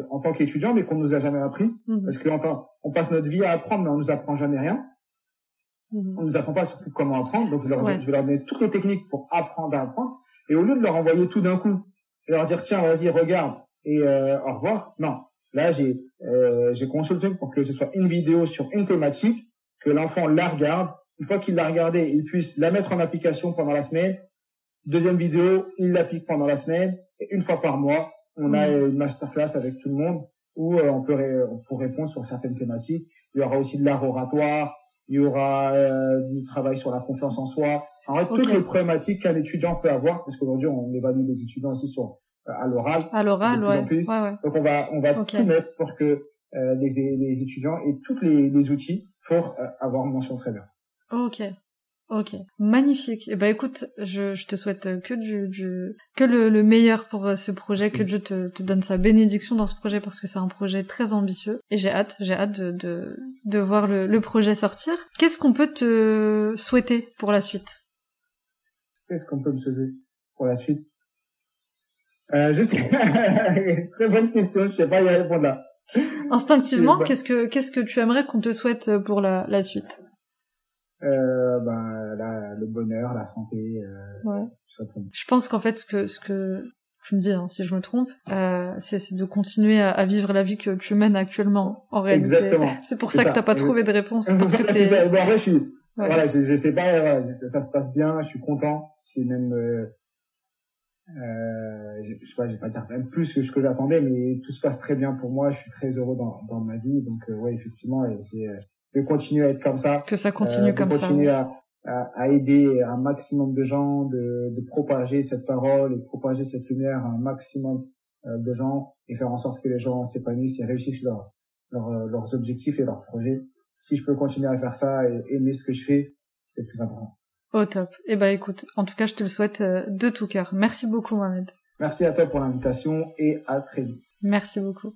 en, tant qu'étudiant, mais qu'on nous a jamais appris, mhm. parce que on passe notre vie à apprendre, mais on nous apprend jamais rien. Mhm. On nous apprend pas surtout comment apprendre, donc je, leur, je vais leur donner toutes les techniques pour apprendre à apprendre, et au lieu de leur envoyer tout d'un coup, et leur dire tiens vas-y regarde, et euh, au revoir. Non, là j'ai euh, j'ai consulté pour que ce soit une vidéo sur une thématique, que l'enfant la regarde. Une fois qu'il l'a regardée, il puisse la mettre en application pendant la semaine. Deuxième vidéo, il l'applique pendant la semaine. Et une fois par mois, on a mmh. une masterclass avec tout le monde où euh, on peut répondre sur certaines thématiques. Il y aura aussi de l'art oratoire, il y aura euh, du travail sur la confiance en soi. En fait, toutes les problématiques qu'un étudiant peut avoir, parce qu'aujourd'hui on évalue les étudiants aussi sur à l'oral. À l'oral, ouais. Donc on va on va tout mettre pour que euh, les, les étudiants aient tous les, les outils pour euh, avoir mention très bien. Ok. Ok, magnifique. Et eh ben écoute, je, je te souhaite que du, du que le, le, meilleur pour euh, ce projet, que Dieu te, te donne sa bénédiction dans ce projet parce que c'est un projet très ambitieux et j'ai hâte, j'ai hâte de, de, de voir le, le projet sortir. Qu'est-ce qu'on peut te souhaiter pour la suite? Qu'est-ce qu'on peut me souhaiter pour la suite? Euh, je sais. Très bonne question. Je sais pas y répondre là. Instinctivement, qu'est-ce que qu'est-ce que tu aimerais qu'on te souhaite pour la, la suite? Euh, ben, la, le bonheur, la santé, euh, ouais. tout Je pense qu'en fait, ce que ce que tu me dis, hein, si je me trompe, euh, c'est de continuer à, à, vivre la vie que tu mènes actuellement. En réalité, exactement. C'est pour ça, que t'as pas trouvé de réponse. Parce que ça. Bon, en vrai, je suis, voilà, je, je sais pas, ça, ça, se passe bien, je suis content. C'est même euh, euh, je sais pas, je vais pas dire même plus que ce que j'attendais, mais tout se passe très bien pour moi. Je suis très heureux dans, dans ma vie, donc euh, ouais, effectivement, c'est euh, de continuer à être comme ça. Que ça continue euh, comme ça. Continuer à, à, aider un maximum de gens, de, de propager cette parole et de propager cette lumière à un maximum de gens et faire en sorte que les gens s'épanouissent et réussissent leur, leur, leurs objectifs et leurs projets. Si je peux continuer à faire ça et aimer ce que je fais, c'est le plus important. Au top. Eh ben écoute, en tout cas, je te le souhaite euh, de tout cœur. Merci beaucoup, Mohamed. Merci à toi pour l'invitation et à très vite. Merci beaucoup.